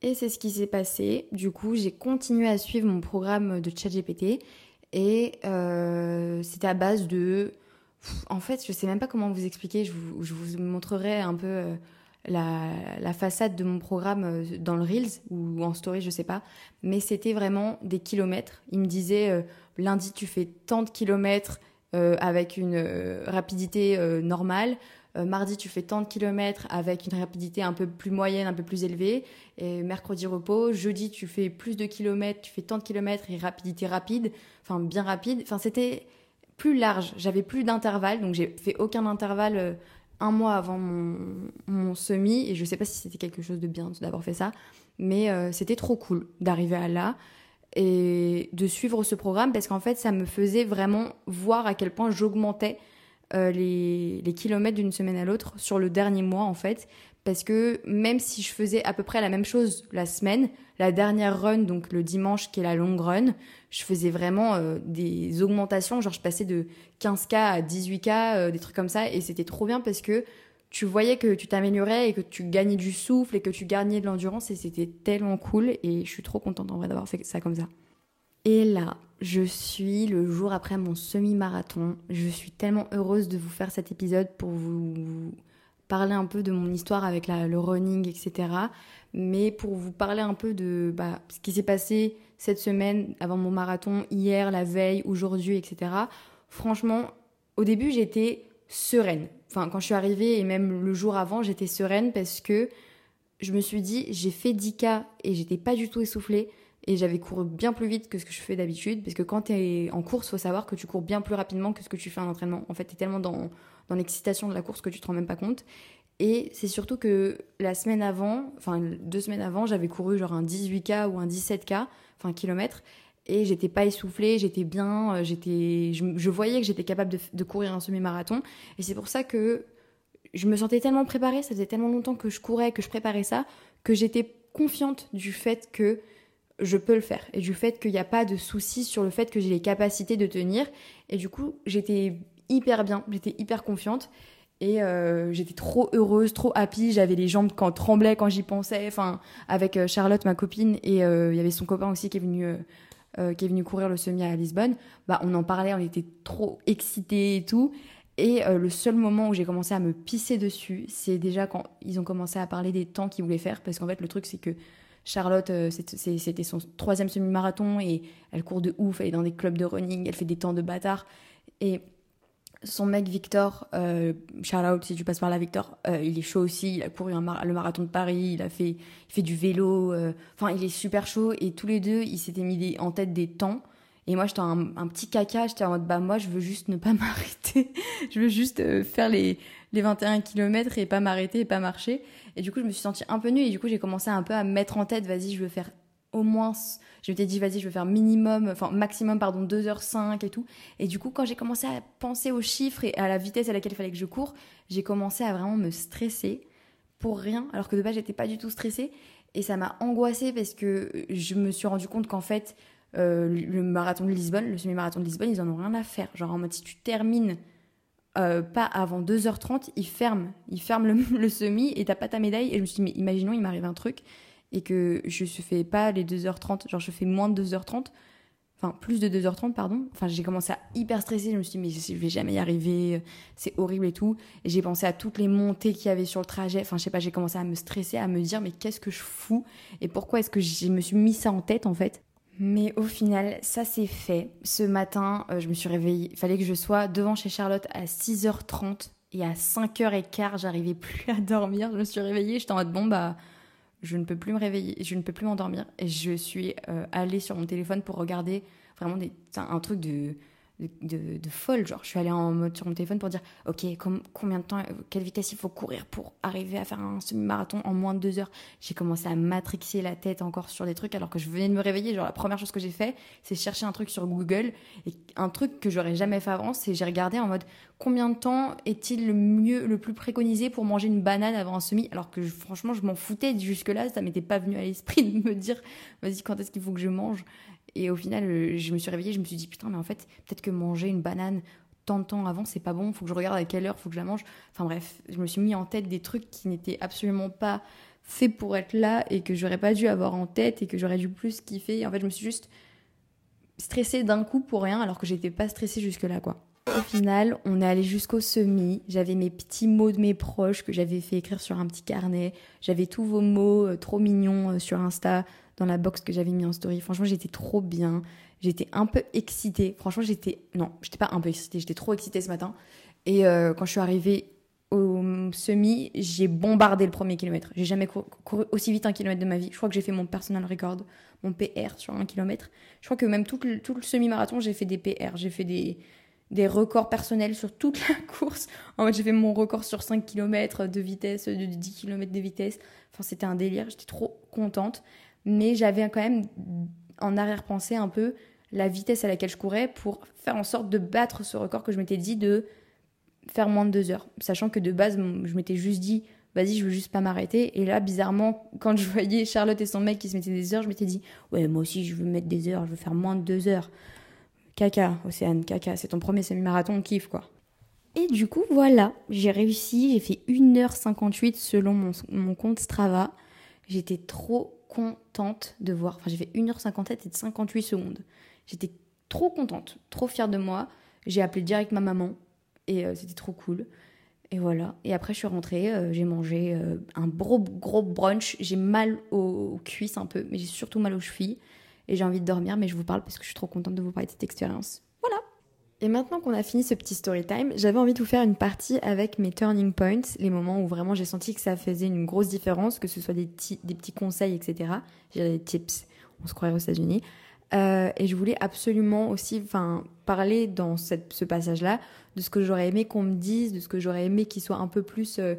Et c'est ce qui s'est passé. Du coup, j'ai continué à suivre mon programme de ChatGPT et euh, c'était à base de. En fait, je sais même pas comment vous expliquer. Je vous, je vous montrerai un peu euh, la, la, façade de mon programme dans le Reels ou en story, je sais pas. Mais c'était vraiment des kilomètres. Il me disait lundi, tu fais tant de kilomètres avec une rapidité normale. Mardi, tu fais tant de kilomètres avec une rapidité un peu plus moyenne, un peu plus élevée. Et mercredi, repos. Jeudi, tu fais plus de kilomètres, tu fais tant de kilomètres et rapidité rapide enfin bien rapide. Enfin, c'était plus large. J'avais plus d'intervalle, donc j'ai fait aucun intervalle euh, un mois avant mon, semi. Et je sais pas si c'était quelque chose de bien d'avoir fait ça, mais euh, c'était trop cool d'arriver à là et de suivre ce programme parce qu'en fait, ça me faisait vraiment voir à quel point j'augmentais euh, les, kilomètres d'une semaine à l'autre sur le dernier mois en fait. Parce que même si je faisais à peu près la même chose la semaine, la dernière run, donc le dimanche qui est la longue run, je faisais vraiment euh, des augmentations, genre je passais de 15K à 18K, euh, des trucs comme ça, et c'était trop bien parce que tu voyais que tu t'améliorais et que tu gagnais du souffle et que tu gagnais de l'endurance, et c'était tellement cool, et je suis trop contente en vrai d'avoir fait ça comme ça. Et là, je suis le jour après mon semi-marathon. Je suis tellement heureuse de vous faire cet épisode pour vous parler un peu de mon histoire avec le running, etc. Mais pour vous parler un peu de bah, ce qui s'est passé cette semaine avant mon marathon, hier, la veille, aujourd'hui, etc. Franchement, au début, j'étais sereine. Enfin, quand je suis arrivée et même le jour avant, j'étais sereine parce que je me suis dit, j'ai fait 10K et j'étais pas du tout essoufflée et j'avais couru bien plus vite que ce que je fais d'habitude parce que quand tu es en course, faut savoir que tu cours bien plus rapidement que ce que tu fais en entraînement. En fait, tu es tellement dans dans l'excitation de la course que tu te rends même pas compte. Et c'est surtout que la semaine avant, enfin deux semaines avant, j'avais couru genre un 18K ou un 17K, enfin kilomètres, et j'étais pas essoufflée, j'étais bien, euh, j'étais, je, voyais que j'étais capable de, de, courir un semi-marathon. Et c'est pour ça que je me sentais tellement préparée, ça faisait tellement longtemps que je courais, que je préparais ça, que j'étais confiante du fait que je peux le faire et du fait qu'il n'y a pas de souci sur le fait que j'ai les capacités de tenir. Et du coup, j'étais hyper bien, j'étais hyper confiante. Et euh, j'étais trop heureuse, trop happy. J'avais les jambes quand tremblaient quand j'y pensais. Enfin, avec euh, Charlotte, ma copine, et euh, il y avait son copain aussi qui est venu, qui est venu courir le semi à Lisbonne. Bah, on en parlait, on était trop excités et tout. Et le seul moment où j'ai commencé à me pisser dessus, c'est déjà quand ils ont commencé à parler des temps qu'ils voulaient faire. Parce qu'en fait, le truc, c'est que Charlotte, c'était son troisième semi-marathon et elle court de ouf. Elle est dans des clubs de running, elle fait des temps de bâtard. Et son mec Victor, euh, shout out si tu passes par là Victor, euh, il est chaud aussi, il a couru le marathon de Paris, il a fait, il fait du vélo, euh, enfin il est super chaud et tous les deux ils s'étaient mis en tête des temps et moi j'étais un, un petit caca, j'étais en mode bah moi je veux juste ne pas <laughs> m'arrêter, je veux juste euh, faire les, les 21 km et pas m'arrêter et pas marcher et du coup je me suis sentie un peu nulle et du coup j'ai commencé un peu à me mettre en tête vas-y je veux faire au moins je m'étais dit, vas-y, je vais faire minimum, enfin maximum, pardon, 2h05 et tout. Et du coup, quand j'ai commencé à penser aux chiffres et à la vitesse à laquelle il fallait que je cours, j'ai commencé à vraiment me stresser pour rien, alors que de base, j'étais pas du tout stressée. Et ça m'a angoissée parce que je me suis rendu compte qu'en fait, euh, le marathon de Lisbonne, le semi-marathon de Lisbonne, ils en ont rien à faire. Genre en mode, si tu termines euh, pas avant 2h30, ils ferment. Ils ferment le, <laughs> le semi et t'as pas ta médaille. Et je me suis dit, mais imaginons, il m'arrive un truc et que je fais pas les 2h30, genre je fais moins de 2h30, enfin plus de 2h30 pardon. Enfin j'ai commencé à hyper stresser, je me suis dit mais je vais jamais y arriver, c'est horrible et tout. Et j'ai pensé à toutes les montées qu'il y avait sur le trajet, enfin je sais pas, j'ai commencé à me stresser, à me dire mais qu'est-ce que je fous et pourquoi est-ce que je me suis mis ça en tête en fait. Mais au final, ça c'est fait. Ce matin, euh, je me suis réveillée. Il fallait que je sois devant chez Charlotte à 6h30 Et à 5h15, j'arrivais plus à dormir. Je me suis réveillée, j'étais en mode bon, bah, je ne peux plus me réveiller, je ne peux plus m'endormir. Et je suis euh, allée sur mon téléphone pour regarder vraiment un truc de de, folle. Genre, je suis allée en mode sur mon téléphone pour dire, ok, combien de temps, quelle vitesse il faut courir pour arriver à faire un semi-marathon en moins de deux heures? J'ai commencé à matrixer la tête encore sur des trucs alors que je venais de me réveiller. Genre, la première chose que j'ai fait, c'est chercher un truc sur Google et un truc que j'aurais jamais fait avant, c'est j'ai regardé en mode combien de temps est-il le mieux, le plus préconisé pour manger une banane avant un semi? Alors que franchement, je m'en foutais jusque là, ça m'était pas venu à l'esprit de me dire, vas-y, quand est-ce qu'il faut que je mange? Et au final, euh, je me suis réveillée, je me suis dit, putain, mais en fait, peut-être que manger une banane tant de temps avant, c'est pas bon, faut que je regarde à quelle heure, faut que je la mange. Enfin bref, je me suis mis en tête des trucs qui n'étaient absolument pas faits pour être là et que j'aurais pas dû avoir en tête et que j'aurais dû plus kiffer. En fait, je me suis juste stressée d'un coup pour rien alors que j'étais pas stressée jusque-là, quoi. Au final, on est allé jusqu'au semi. J'avais mes petits mots de mes proches que j'avais fait écrire sur un petit carnet. J'avais tous vos mots euh, trop mignons euh, sur Insta dans la box que j'avais mis en story. Franchement, j'étais trop bien. J'étais un peu excitée. Franchement, j'étais. Non, j'étais pas un peu excitée, j'étais trop excitée ce matin. Et euh, quand je suis arrivée au semi, j'ai bombardé le premier kilomètre. J'ai jamais couru, aussi vite un kilomètre de ma vie. Je crois que j'ai fait mon personal record, mon PR sur un kilomètre. Je crois que même tout le, tout le semi-marathon, j'ai fait des PR. J'ai fait des, des records personnels sur toute la <laughs> course. En fait, j'ai fait mon record sur 5 km de vitesse, de 10 km de vitesse. Enfin, c'était un délire. J'étais trop contente mais j'avais quand même en arrière-pensée un peu la vitesse à laquelle je courais pour faire en sorte de battre ce record que je m'étais dit de faire moins de deux heures. Sachant que de base, je m'étais juste dit, vas-y, je veux juste pas m'arrêter. Et là, bizarrement, <laughs> quand je voyais Charlotte et son mec qui se mettaient des heures, je m'étais dit, ouais, moi aussi, je veux mettre des heures, je veux faire moins de deux heures. Caca, Océane, caca, c'est ton premier semi-marathon, kiffe quoi. Et du coup, voilà, j'ai réussi, j'ai fait 1h58 selon mon, mon compte Strava. J'étais trop contente de voir. Enfin, j'ai fait 1h57 et de 58 secondes. J'étais trop contente, trop fière de moi. J'ai appelé direct ma maman et euh, c'était trop cool. Et voilà. Et après, je suis rentrée, euh, j'ai mangé euh, un gros, gros brunch. J'ai mal aux, cuisses un peu, mais j'ai surtout mal aux chevilles. Et j'ai envie de dormir, mais je vous parle parce que je suis trop contente de vous parler de cette expérience. Et maintenant qu'on a fini ce petit story time, j'avais envie de vous faire une partie avec mes turning points, les moments où vraiment j'ai senti que ça faisait une grosse différence, que ce soit des, petits conseils, etc. J'ai des tips, on se croirait aux États-Unis. Euh, et je voulais absolument aussi parler dans cette, ce passage-là de ce que j'aurais aimé qu'on me dise, de ce que j'aurais aimé qu'il soit un peu plus euh,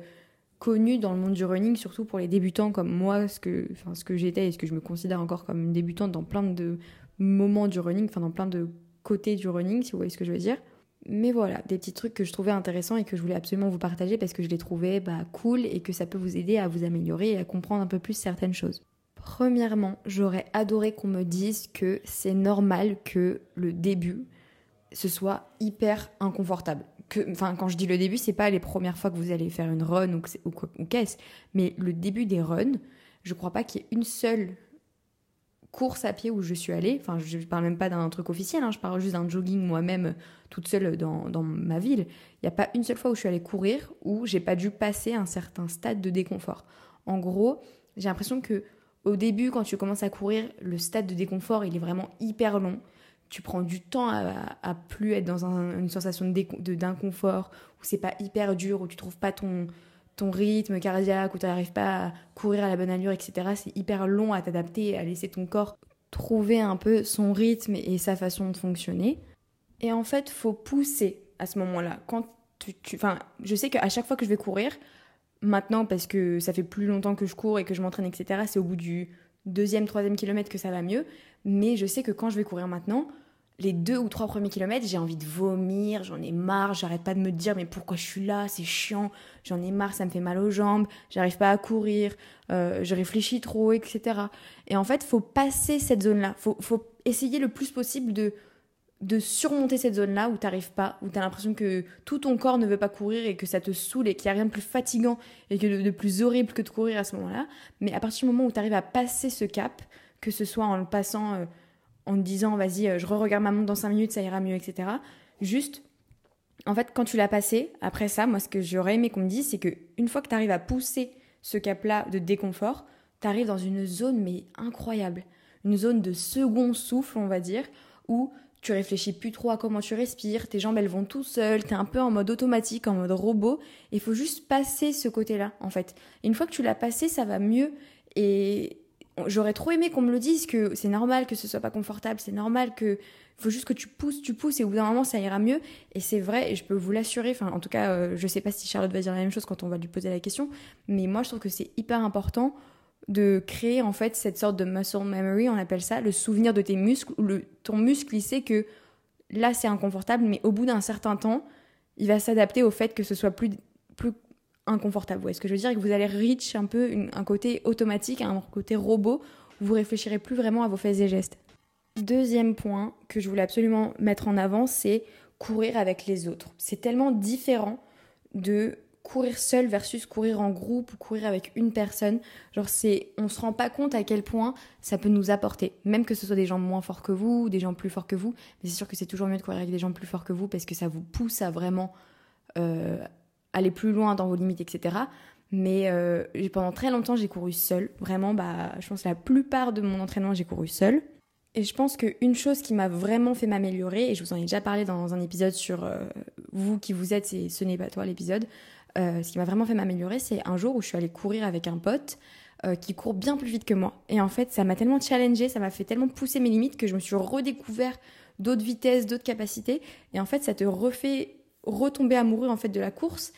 connu dans le monde du running, surtout pour les débutants comme moi, ce que, ce que j'étais et ce que je me considère encore comme une débutante dans plein de moments du running, enfin dans plein de côté du running, si vous voyez ce que je veux dire. Mais voilà, des petits trucs que je trouvais intéressants et que je voulais absolument vous partager parce que je les trouvais bah, cool et que ça peut vous aider à vous améliorer et à comprendre un peu plus certaines choses. Premièrement, j'aurais adoré qu'on me dise que c'est normal que le début, ce soit hyper inconfortable. Que, enfin, quand je dis le début, c'est pas les premières fois que vous allez faire une run ou, ou, ou qu'est-ce, mais le début des runs, je crois pas qu'il y ait une seule course à pied où je suis allée, enfin je parle même pas d'un truc officiel, hein, je parle juste d'un jogging moi-même toute seule dans, dans ma ville, il n'y a pas une seule fois où je suis allée courir où j'ai pas dû passer un certain stade de déconfort. En gros, j'ai l'impression que au début, quand tu commences à courir, le stade de déconfort, il est vraiment hyper long. Tu prends du temps à, à plus être dans une sensation d'inconfort, où c'est pas hyper dur, où tu trouves pas ton, ton rythme cardiaque, où tu n'arrives pas à courir à la bonne allure, etc. C'est hyper long à t'adapter, à laisser ton corps trouver un peu son rythme et sa façon de fonctionner. Et en fait, faut pousser à ce moment-là. Quand tu, enfin, je sais qu'à chaque fois que je vais courir, maintenant parce que ça fait plus longtemps que je cours et que je m'entraîne, etc. C'est au bout du deuxième, troisième kilomètre que ça va mieux. Mais je sais que quand je vais courir maintenant, les deux ou trois premiers kilomètres, j'ai envie de vomir, j'en ai marre, j'arrête pas de me dire mais pourquoi je suis là, c'est chiant, j'en ai marre, ça me fait mal aux jambes, j'arrive pas à courir, euh, je réfléchis trop, etc. Et en fait, faut passer cette zone-là, faut, faut essayer le plus possible de, surmonter cette zone-là où t'arrives pas, où t'as l'impression que tout ton corps ne veut pas courir et que ça te saoule et qu'il n'y a rien de plus fatigant et que de, plus horrible que de courir à ce moment-là. Mais à partir du moment où tu arrives à passer ce cap, que ce soit en le passant... Euh, en te disant vas-y, euh, je re-regarde ma montre dans 5 minutes, ça ira mieux, etc. Juste, en fait, quand tu l'as passé, après ça, moi, ce que j'aurais aimé qu'on me dise, c'est que une fois que tu arrives à pousser ce cap-là de déconfort, tu arrives dans une zone mais incroyable, une zone de second souffle, on va dire, où tu réfléchis plus trop à comment tu respires, tes jambes elles vont tout seules, t'es un peu en mode automatique, en mode robot. Il faut juste passer ce côté-là, en fait. Et une fois que tu l'as passé, ça va mieux. Et j'aurais trop aimé qu'on me le dise que c'est normal que ce soit pas confortable, c'est normal que faut juste que tu pousses, tu pousses et au bout d'un moment ça ira mieux. Et c'est vrai, et je peux vous l'assurer. Enfin, en tout cas, euh, je sais pas si Charlotte va dire la même chose quand on va lui poser la question, mais moi je trouve que c'est hyper important de créer en fait cette sorte de muscle memory, on appelle ça, le souvenir de tes muscles, où ton muscle il sait que là c'est inconfortable, mais au bout d'un certain temps, il va s'adapter au fait que ce soit plus inconfortable. Vous voyez ce que je veux dire Que vous allez reach un peu un côté automatique, un côté robot, où vous réfléchirez plus vraiment à vos faits et gestes. Deuxième point que je voulais absolument mettre en avant, c'est courir avec les autres. C'est tellement différent de courir seul versus courir en groupe ou courir avec une personne. Genre c'est on se rend pas compte à quel point ça peut nous apporter, même que ce soit des gens moins forts que vous, ou des gens plus forts que vous, mais c'est sûr que c'est toujours mieux de courir avec des gens plus forts que vous parce que ça vous pousse à vraiment euh, aller plus loin dans vos limites, etc. Mais euh, pendant très longtemps, j'ai couru seule. Vraiment, bah, je pense que la plupart de mon entraînement, j'ai couru seule. Et je pense qu'une chose qui m'a vraiment fait m'améliorer, et je vous en ai déjà parlé dans un épisode sur euh, vous qui vous êtes, et ce n'est pas toi l'épisode, euh, ce qui m'a vraiment fait m'améliorer, c'est un jour où je suis allée courir avec un pote qui court bien plus vite que moi. Et en fait, ça m'a tellement challengé, ça m'a fait tellement pousser mes limites que je me suis redécouvert d'autres vitesses, d'autres capacités. Et en fait, ça te refait retomber amoureux en fait de la course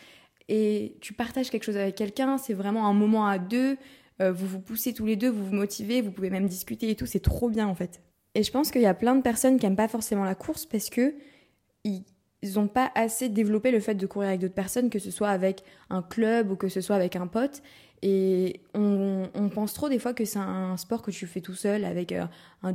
et tu partages quelque chose avec quelqu'un, c'est vraiment un moment à deux, euh, vous vous poussez tous les deux, vous vous motivez, vous pouvez même discuter et tout, c'est trop bien en fait. Et je pense qu'il y a plein de personnes qui n'aiment pas forcément la course parce que ils n'ont pas assez développé le fait de courir avec d'autres personnes, que ce soit avec un club ou que ce soit avec un pote. Et on, pense trop des fois que c'est un sport que tu fais tout seul, avec euh,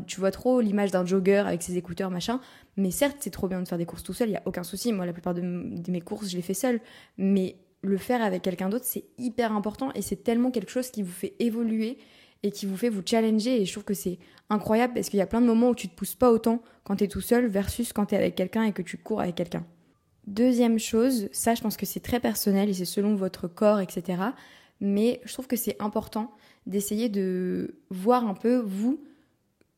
tu vois trop l'image d'un jogger avec ses écouteurs, machin. Mais certes, c'est trop bien de faire des courses tout seul, il y a aucun souci. Moi, la plupart de, mes courses, je les fais seule. Mais le faire avec quelqu'un d'autre, c'est hyper important et c'est tellement quelque chose qui vous fait évoluer et qui vous fait vous challenger. Et je trouve que c'est incroyable parce qu'il y a plein de moments où tu te pousses pas autant quand tu es tout seul versus quand tu es avec quelqu'un et que tu cours avec quelqu'un. Deuxième chose, ça je pense que c'est très personnel et c'est selon votre corps, etc. Mais je trouve que c'est important d'essayer de voir un peu, vous,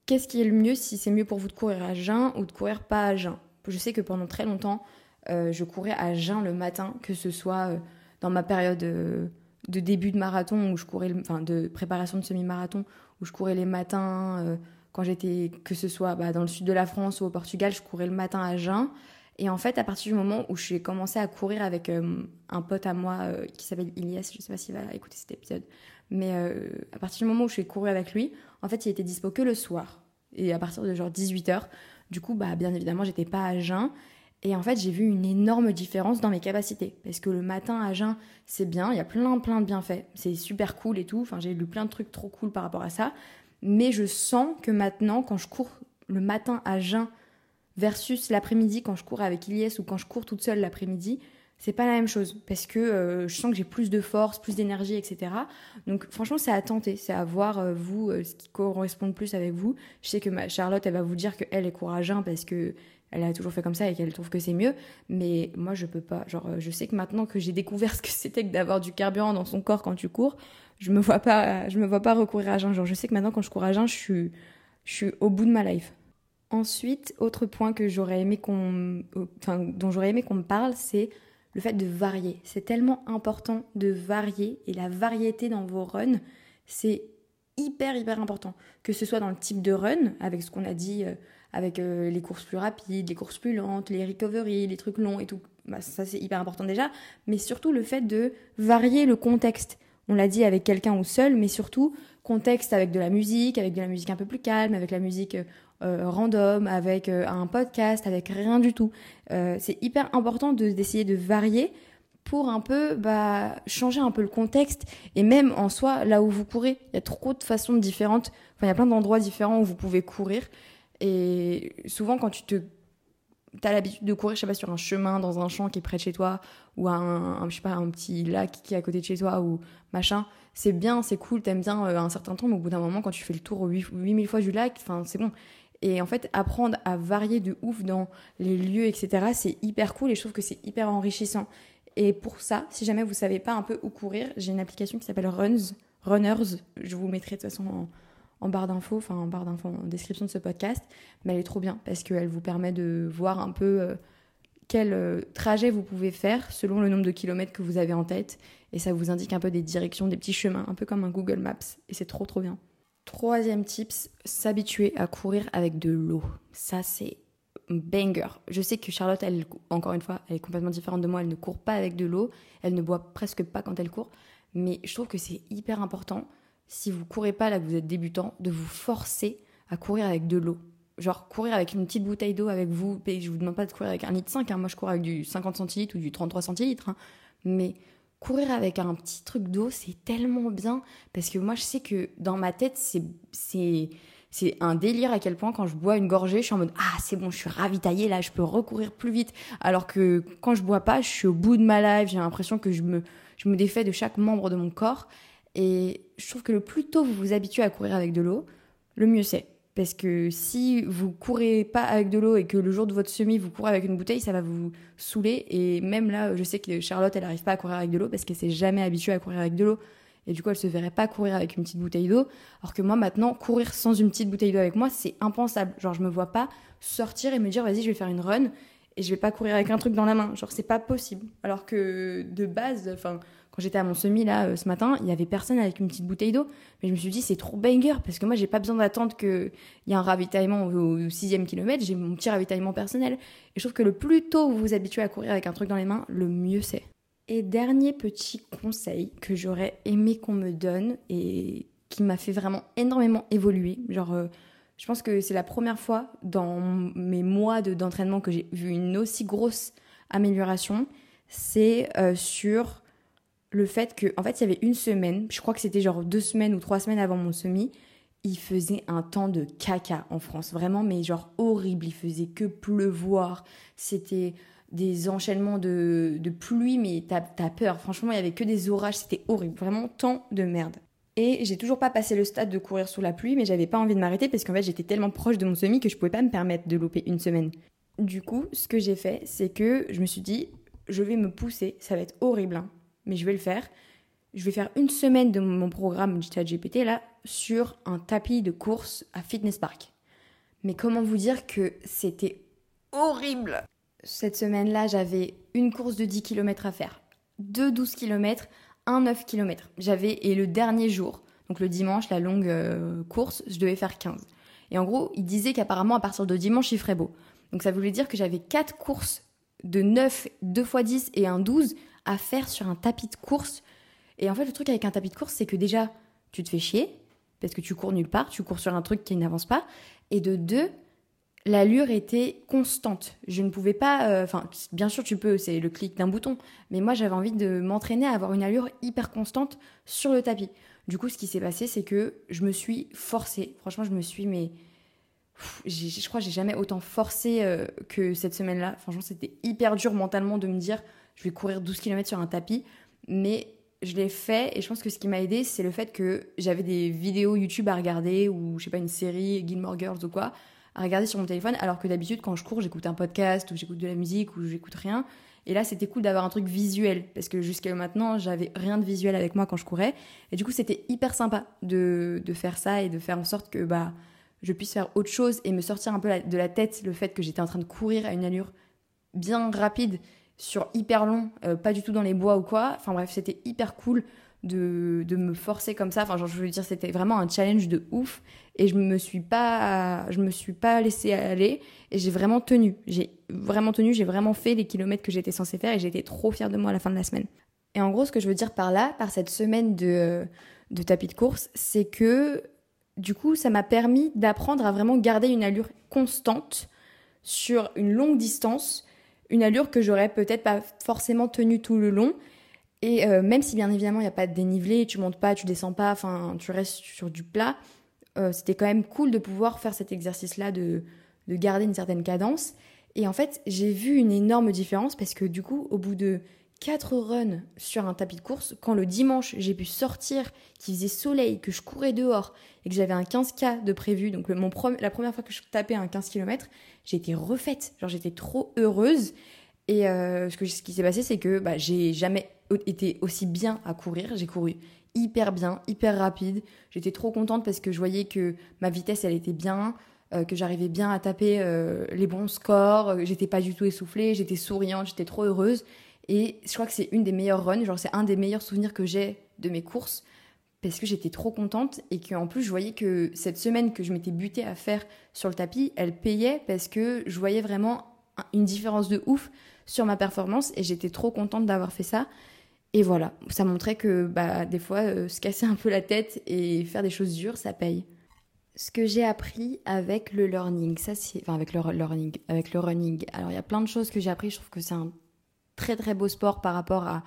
qu'est-ce qui est le mieux, si c'est mieux pour vous de courir à jeun ou de courir pas à jeun. Je sais que pendant très longtemps, euh, je courais à jeun le matin, que ce soit euh, dans ma période euh, de début de marathon, où je courais, de préparation de semi-marathon, où je courais les matins, quand j'étais, que ce soit bah, dans le sud de la France ou au Portugal, je courais le matin à jeun. Et en fait, à partir du moment où j'ai commencé à courir avec un pote à moi qui s'appelle Ilias, je sais pas s'il va écouter cet épisode, mais à partir du moment où suis couru avec lui, en fait, il était dispo que le soir. Et à partir de genre 18h, du coup, bah, bien évidemment, j'étais pas à jeun. Et en fait, j'ai vu une énorme différence dans mes capacités. Parce que le matin à jeun, c'est bien, il y a plein, plein de bienfaits. C'est super cool et tout. Enfin, j'ai lu plein de trucs trop cool par rapport à ça. Mais je sens que maintenant, quand je cours le matin à jeun versus l'après-midi, quand je cours avec Ilyes ou quand je cours toute seule l'après-midi, c'est pas la même chose. Parce que euh, je sens que j'ai plus de force, plus d'énergie, etc. Donc, franchement, c'est à tenter. C'est à voir, euh, vous, euh, ce qui correspond le plus avec vous. Je sais que ma Charlotte, elle va vous dire qu'elle est courageuse parce que elle a toujours fait comme ça et qu'elle trouve que c'est mieux. Mais moi, je peux pas. Genre, je sais que maintenant que j'ai découvert ce que c'était que d'avoir du carburant dans son corps quand tu cours, je me vois pas, je me vois pas recourir à jeun. Genre, je sais que maintenant, quand je cours à jeun, je suis, je suis au bout de ma life. Ensuite, autre point que j'aurais aimé qu'on, dont j'aurais aimé qu'on me parle, c'est le fait de varier. C'est tellement important de varier et la variété dans vos runs, c'est hyper hyper important. Que ce soit dans le type de run, avec ce qu'on a dit. Euh, avec euh, les courses plus rapides, les courses plus lentes, les recovery, les trucs longs et tout. Bah, ça, c'est hyper important déjà. Mais surtout le fait de varier le contexte. On l'a dit avec quelqu'un ou seul, mais surtout contexte avec de la musique, avec de la musique un peu plus calme, avec la musique euh, random, avec euh, un podcast, avec rien du tout. c'est hyper important d'essayer de varier pour un peu bah, changer un peu le contexte et même en soi là où vous courez. Il y a trop de façons différentes, enfin il y a plein d'endroits différents où vous pouvez courir et souvent, quand tu te as l'habitude de courir, je sais pas, sur un chemin dans un champ qui est près de chez toi, ou un, je sais pas, un petit lac qui est à côté de chez toi, ou machin, c'est bien, c'est cool, t'aimes bien euh, un certain temps, mais au bout d'un moment, quand tu fais le tour 8000 fois du lac, c'est bon. Et en fait, apprendre à varier de ouf dans les lieux, etc., c'est hyper cool et je trouve que c'est hyper enrichissant. Et pour ça, si jamais vous savez pas un peu où courir, j'ai une application qui s'appelle Runs, Runners, je vous mettrai de toute façon en, barre d'infos, enfin en barre d'infos, en description de ce podcast, mais elle est trop bien parce qu'elle vous permet de voir un peu euh, quel euh, trajet vous pouvez faire selon le nombre de kilomètres que vous avez en tête et ça vous indique un peu des directions, des petits chemins, un peu comme un Google Maps et c'est trop trop bien. Troisième tips, s'habituer à courir avec de l'eau. Ça c'est banger. Je sais que Charlotte, elle, encore une fois, elle est complètement différente de moi. Elle ne court pas avec de l'eau. Elle ne boit presque pas quand elle court. Mais je trouve que c'est hyper important, si vous courez pas là que vous êtes débutant, de vous forcer à courir avec de l'eau. Genre courir avec une petite bouteille d'eau avec vous. Et je vous demande pas de courir avec un litre 5. Hein. Moi, je cours avec du 50 centilitres ou du 33 centilitres. Hein. Mais courir avec un petit truc d'eau, c'est tellement bien. Parce que moi, je sais que dans ma tête, c'est c'est un délire à quel point quand je bois une gorgée, je suis en mode ah c'est bon, je suis ravitaillée là, je peux recourir plus vite. Alors que quand je bois pas, je suis au bout de ma life, j'ai l'impression que je me je me défais de chaque membre de mon corps. Et je trouve que le plus tôt vous vous habituez à courir avec de l'eau, le mieux c'est. Parce que si vous courez pas avec de l'eau et que le jour de votre semi vous courez avec une bouteille, ça va vous saouler. Et même là, je sais que Charlotte, elle n'arrive pas à courir avec de l'eau parce qu'elle s'est jamais habituée à courir avec de l'eau et du coup elle se verrait pas courir avec une petite bouteille d'eau. Alors que moi maintenant, courir sans une petite bouteille d'eau avec moi, c'est impensable. Genre je me vois pas sortir et me dire vas-y je vais faire une run et je vais pas courir avec un truc dans la main. Genre c'est pas possible. Alors que de base, enfin quand j'étais à mon semi là euh, ce matin, il y avait personne avec une petite bouteille d'eau. Mais je me suis dit c'est trop banger parce que moi j'ai pas besoin d'attendre qu'il y ait un ravitaillement au, sixième kilomètre. J'ai mon petit ravitaillement personnel. Et je trouve que le plus tôt vous vous habituez à courir avec un truc dans les mains, le mieux c'est. Et dernier petit conseil que j'aurais aimé qu'on me donne et qui m'a fait vraiment énormément évoluer. Genre, euh, je pense que c'est la première fois dans mes mois d'entraînement que j'ai vu une aussi grosse amélioration. C'est euh, sur le fait que, en fait, il y avait une semaine, je crois que c'était genre deux semaines ou trois semaines avant mon semi, il faisait un temps de caca en France. Vraiment, mais genre horrible. Il faisait que pleuvoir. C'était des enchaînements de, pluie, mais t'as as peur. Franchement, il y avait que des orages, c'était horrible. Vraiment, tant de merde. Et j'ai toujours pas passé le stade de courir sous la pluie, mais j'avais pas envie de m'arrêter parce qu'en fait, j'étais tellement proche de mon semi que je pouvais pas me permettre de louper une semaine. Du coup, ce que j'ai fait, c'est que je me suis dit, je vais me pousser, ça va être horrible, hein, mais je vais le faire. Je vais faire une semaine de mon programme GPT là sur un tapis de course à Fitness Park. Mais comment vous dire que c'était horrible? Cette semaine-là, j'avais une course de 10 km à faire, deux 12 km, un 9 km. J'avais, et le dernier jour, donc le dimanche, la longue euh, course, je devais faire 15. Et en gros, il disait qu'apparemment, à partir de dimanche, il ferait beau. Donc ça voulait dire que j'avais quatre courses de 9, 2 x 10 et un 12 à faire sur un tapis de course. Et en fait, le truc avec un tapis de course, c'est que déjà, tu te fais chier, parce que tu cours nulle part, tu cours sur un truc qui n'avance pas. Et de deux, l'allure était constante. Je ne pouvais pas, euh, bien sûr tu peux, c'est le clic d'un bouton, mais moi j'avais envie de m'entraîner à avoir une allure hyper constante sur le tapis. Du coup, ce qui s'est passé, c'est que je me suis forcée. Franchement, je me suis, mais je crois que j'ai jamais autant forcé euh, que cette semaine-là. Franchement, c'était hyper dur mentalement de me dire, je vais courir 12 km sur un tapis, mais je l'ai fait et je pense que ce qui m'a aidé, c'est le fait que j'avais des vidéos YouTube à regarder ou je sais pas une série Gilmore Girls ou quoi à regarder sur mon téléphone, alors que d'habitude, quand je cours, j'écoute un podcast ou j'écoute de la musique ou j'écoute rien. Et là, c'était cool d'avoir un truc visuel, parce que jusqu'à maintenant, j'avais rien de visuel avec moi quand je courais. Et du coup, c'était hyper sympa de, de, faire ça et de faire en sorte que bah, je puisse faire autre chose et me sortir un peu de la tête le fait que j'étais en train de courir à une allure bien rapide sur hyper long, euh, pas du tout dans les bois ou quoi. Enfin bref, c'était hyper cool de, de, me forcer comme ça. Enfin, genre, je veux dire, c'était vraiment un challenge de ouf. Et je me suis pas, je me suis pas laissée aller. Et j'ai vraiment tenu. J'ai vraiment tenu. J'ai vraiment fait les kilomètres que j'étais censée faire. Et j'étais trop fière de moi à la fin de la semaine. Et en gros, ce que je veux dire par là, par cette semaine de, de tapis de course, c'est que du coup, ça m'a permis d'apprendre à vraiment garder une allure constante sur une longue distance. Une allure que j'aurais peut-être pas forcément tenue tout le long et euh, même si bien évidemment il n'y a pas de dénivelé, tu montes pas, tu descends pas, enfin tu restes sur du plat, euh, c'était quand même cool de pouvoir faire cet exercice-là, de, de garder une certaine cadence. Et en fait, j'ai vu une énorme différence parce que du coup, au bout de 4 runs sur un tapis de course, quand le dimanche j'ai pu sortir, qu'il faisait soleil, que je courais dehors et que j'avais un 15K de prévu, donc mon la première fois que je tapais un 15 km, été refaite. Genre j'étais trop heureuse. Et euh, ce, qui s'est passé, c'est que bah, j'ai jamais été aussi bien à courir. J'ai couru hyper bien, hyper rapide. J'étais trop contente parce que je voyais que ma vitesse, elle était bien, euh, que j'arrivais bien à taper euh, les bons scores, j'étais pas du tout essoufflée, j'étais souriante, j'étais trop heureuse. Et je crois que c'est une des meilleures runs, genre c'est un des meilleurs souvenirs que j'ai de mes courses parce que j'étais trop contente et qu'en plus je voyais que cette semaine que je m'étais butée à faire sur le tapis, elle payait parce que je voyais vraiment une différence de ouf sur ma performance et j'étais trop contente d'avoir fait ça. Et voilà, ça montrait que bah, des fois, euh, se casser un peu la tête et faire des choses dures, ça paye. Ce que j'ai appris avec le learning, ça c'est, enfin avec le learning, avec le running. Alors il y a plein de choses que j'ai appris. Je trouve que c'est un très très beau sport par rapport à,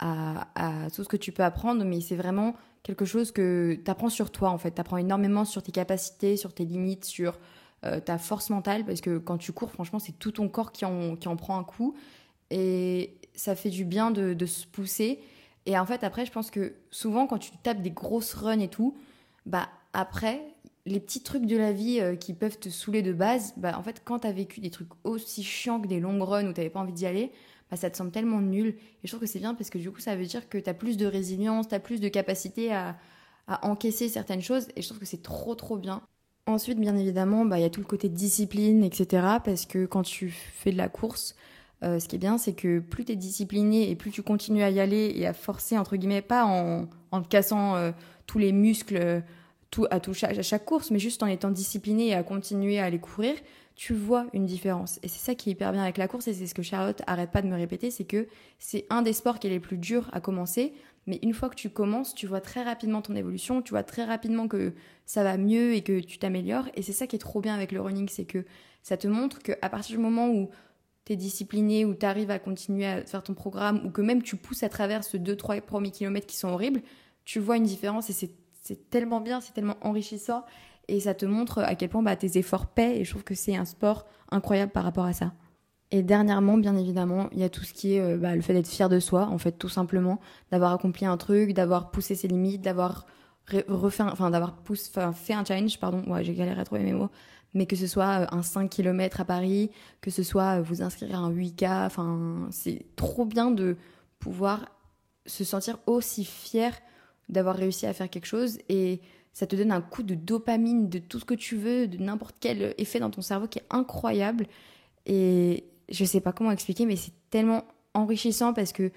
à, tout ce que tu peux apprendre, mais c'est vraiment quelque chose que tu apprends sur toi en fait. Tu apprends énormément sur tes capacités, sur tes limites, sur euh, ta force mentale, parce que quand tu cours, franchement, c'est tout ton corps qui en, qui en prend un coup. Et ça fait du bien de, de, se pousser. Et en fait, après, je pense que souvent, quand tu tapes des grosses runs et tout, bah après, les petits trucs de la vie euh, qui peuvent te saouler de base, bah en fait, quand t'as vécu des trucs aussi chiants que des longues runs où t'avais pas envie d'y aller, bah ça te semble tellement nul. Et je trouve que c'est bien parce que du coup, ça veut dire que t'as plus de résilience, t'as plus de capacité à, à encaisser certaines choses. Et je trouve que c'est trop, trop bien. Ensuite, bien évidemment, bah, il y a tout le côté discipline, etc. Parce que quand tu fais de la course, euh, ce qui est bien, c'est que plus tu es discipliné et plus tu continues à y aller et à forcer, entre guillemets, pas en, en te cassant euh, tous les muscles euh, tout, à, tout, à chaque course, mais juste en étant discipliné et à continuer à aller courir, tu vois une différence. Et c'est ça qui est hyper bien avec la course, et c'est ce que Charlotte arrête pas de me répéter, c'est que c'est un des sports qui est les plus durs à commencer, mais une fois que tu commences, tu vois très rapidement ton évolution, tu vois très rapidement que ça va mieux et que tu t'améliores. Et c'est ça qui est trop bien avec le running, c'est que ça te montre qu'à partir du moment où tu es discipliné, où tu arrives à continuer à faire ton programme, ou que même tu pousses à travers ce 2-3 premiers kilomètres qui sont horribles, tu vois une différence et c'est tellement bien, c'est tellement enrichissant. Et ça te montre à quel point bah, tes efforts paient. Et je trouve que c'est un sport incroyable par rapport à ça. Et dernièrement, bien évidemment, il y a tout ce qui est euh, bah, le fait d'être fier de soi, en fait, tout simplement, d'avoir accompli un truc, d'avoir poussé ses limites, d'avoir refait, enfin, d'avoir fait un challenge, pardon, ouais, j'ai galéré à trouver mes mots, mais que ce soit euh, un 5 km à Paris, que ce soit euh, vous inscrire à un 8K, enfin, c'est trop bien de pouvoir se sentir aussi fier d'avoir réussi à faire quelque chose et ça te donne un coup de dopamine de tout ce que tu veux, de n'importe quel effet dans ton cerveau qui est incroyable. Et je sais pas comment expliquer, mais c'est tellement enrichissant parce que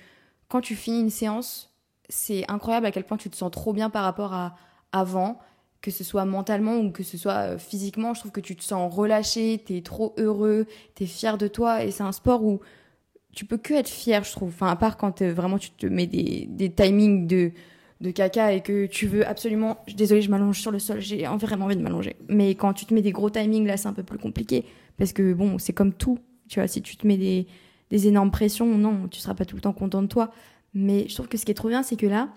quand tu finis une séance, c'est incroyable à quel point tu te sens trop bien par rapport à avant, que ce soit mentalement ou que ce soit euh, physiquement. Je trouve que tu te sens relâché, tu es trop heureux, tu es fier de toi et c'est un sport où tu peux que être fier, je trouve. Enfin, à part quand euh, vraiment tu te mets des timings de, de caca et que tu veux absolument. Désolée, je m'allonge sur le sol, j'ai vraiment envie de m'allonger. Mais quand tu te mets des gros timings, là, c'est un peu plus compliqué. Parce que bon, c'est comme tout. Tu vois, si tu te mets des, des énormes pressions, non, tu seras pas tout le temps content de toi. Mais je trouve que ce qui est trop bien, c'est que là,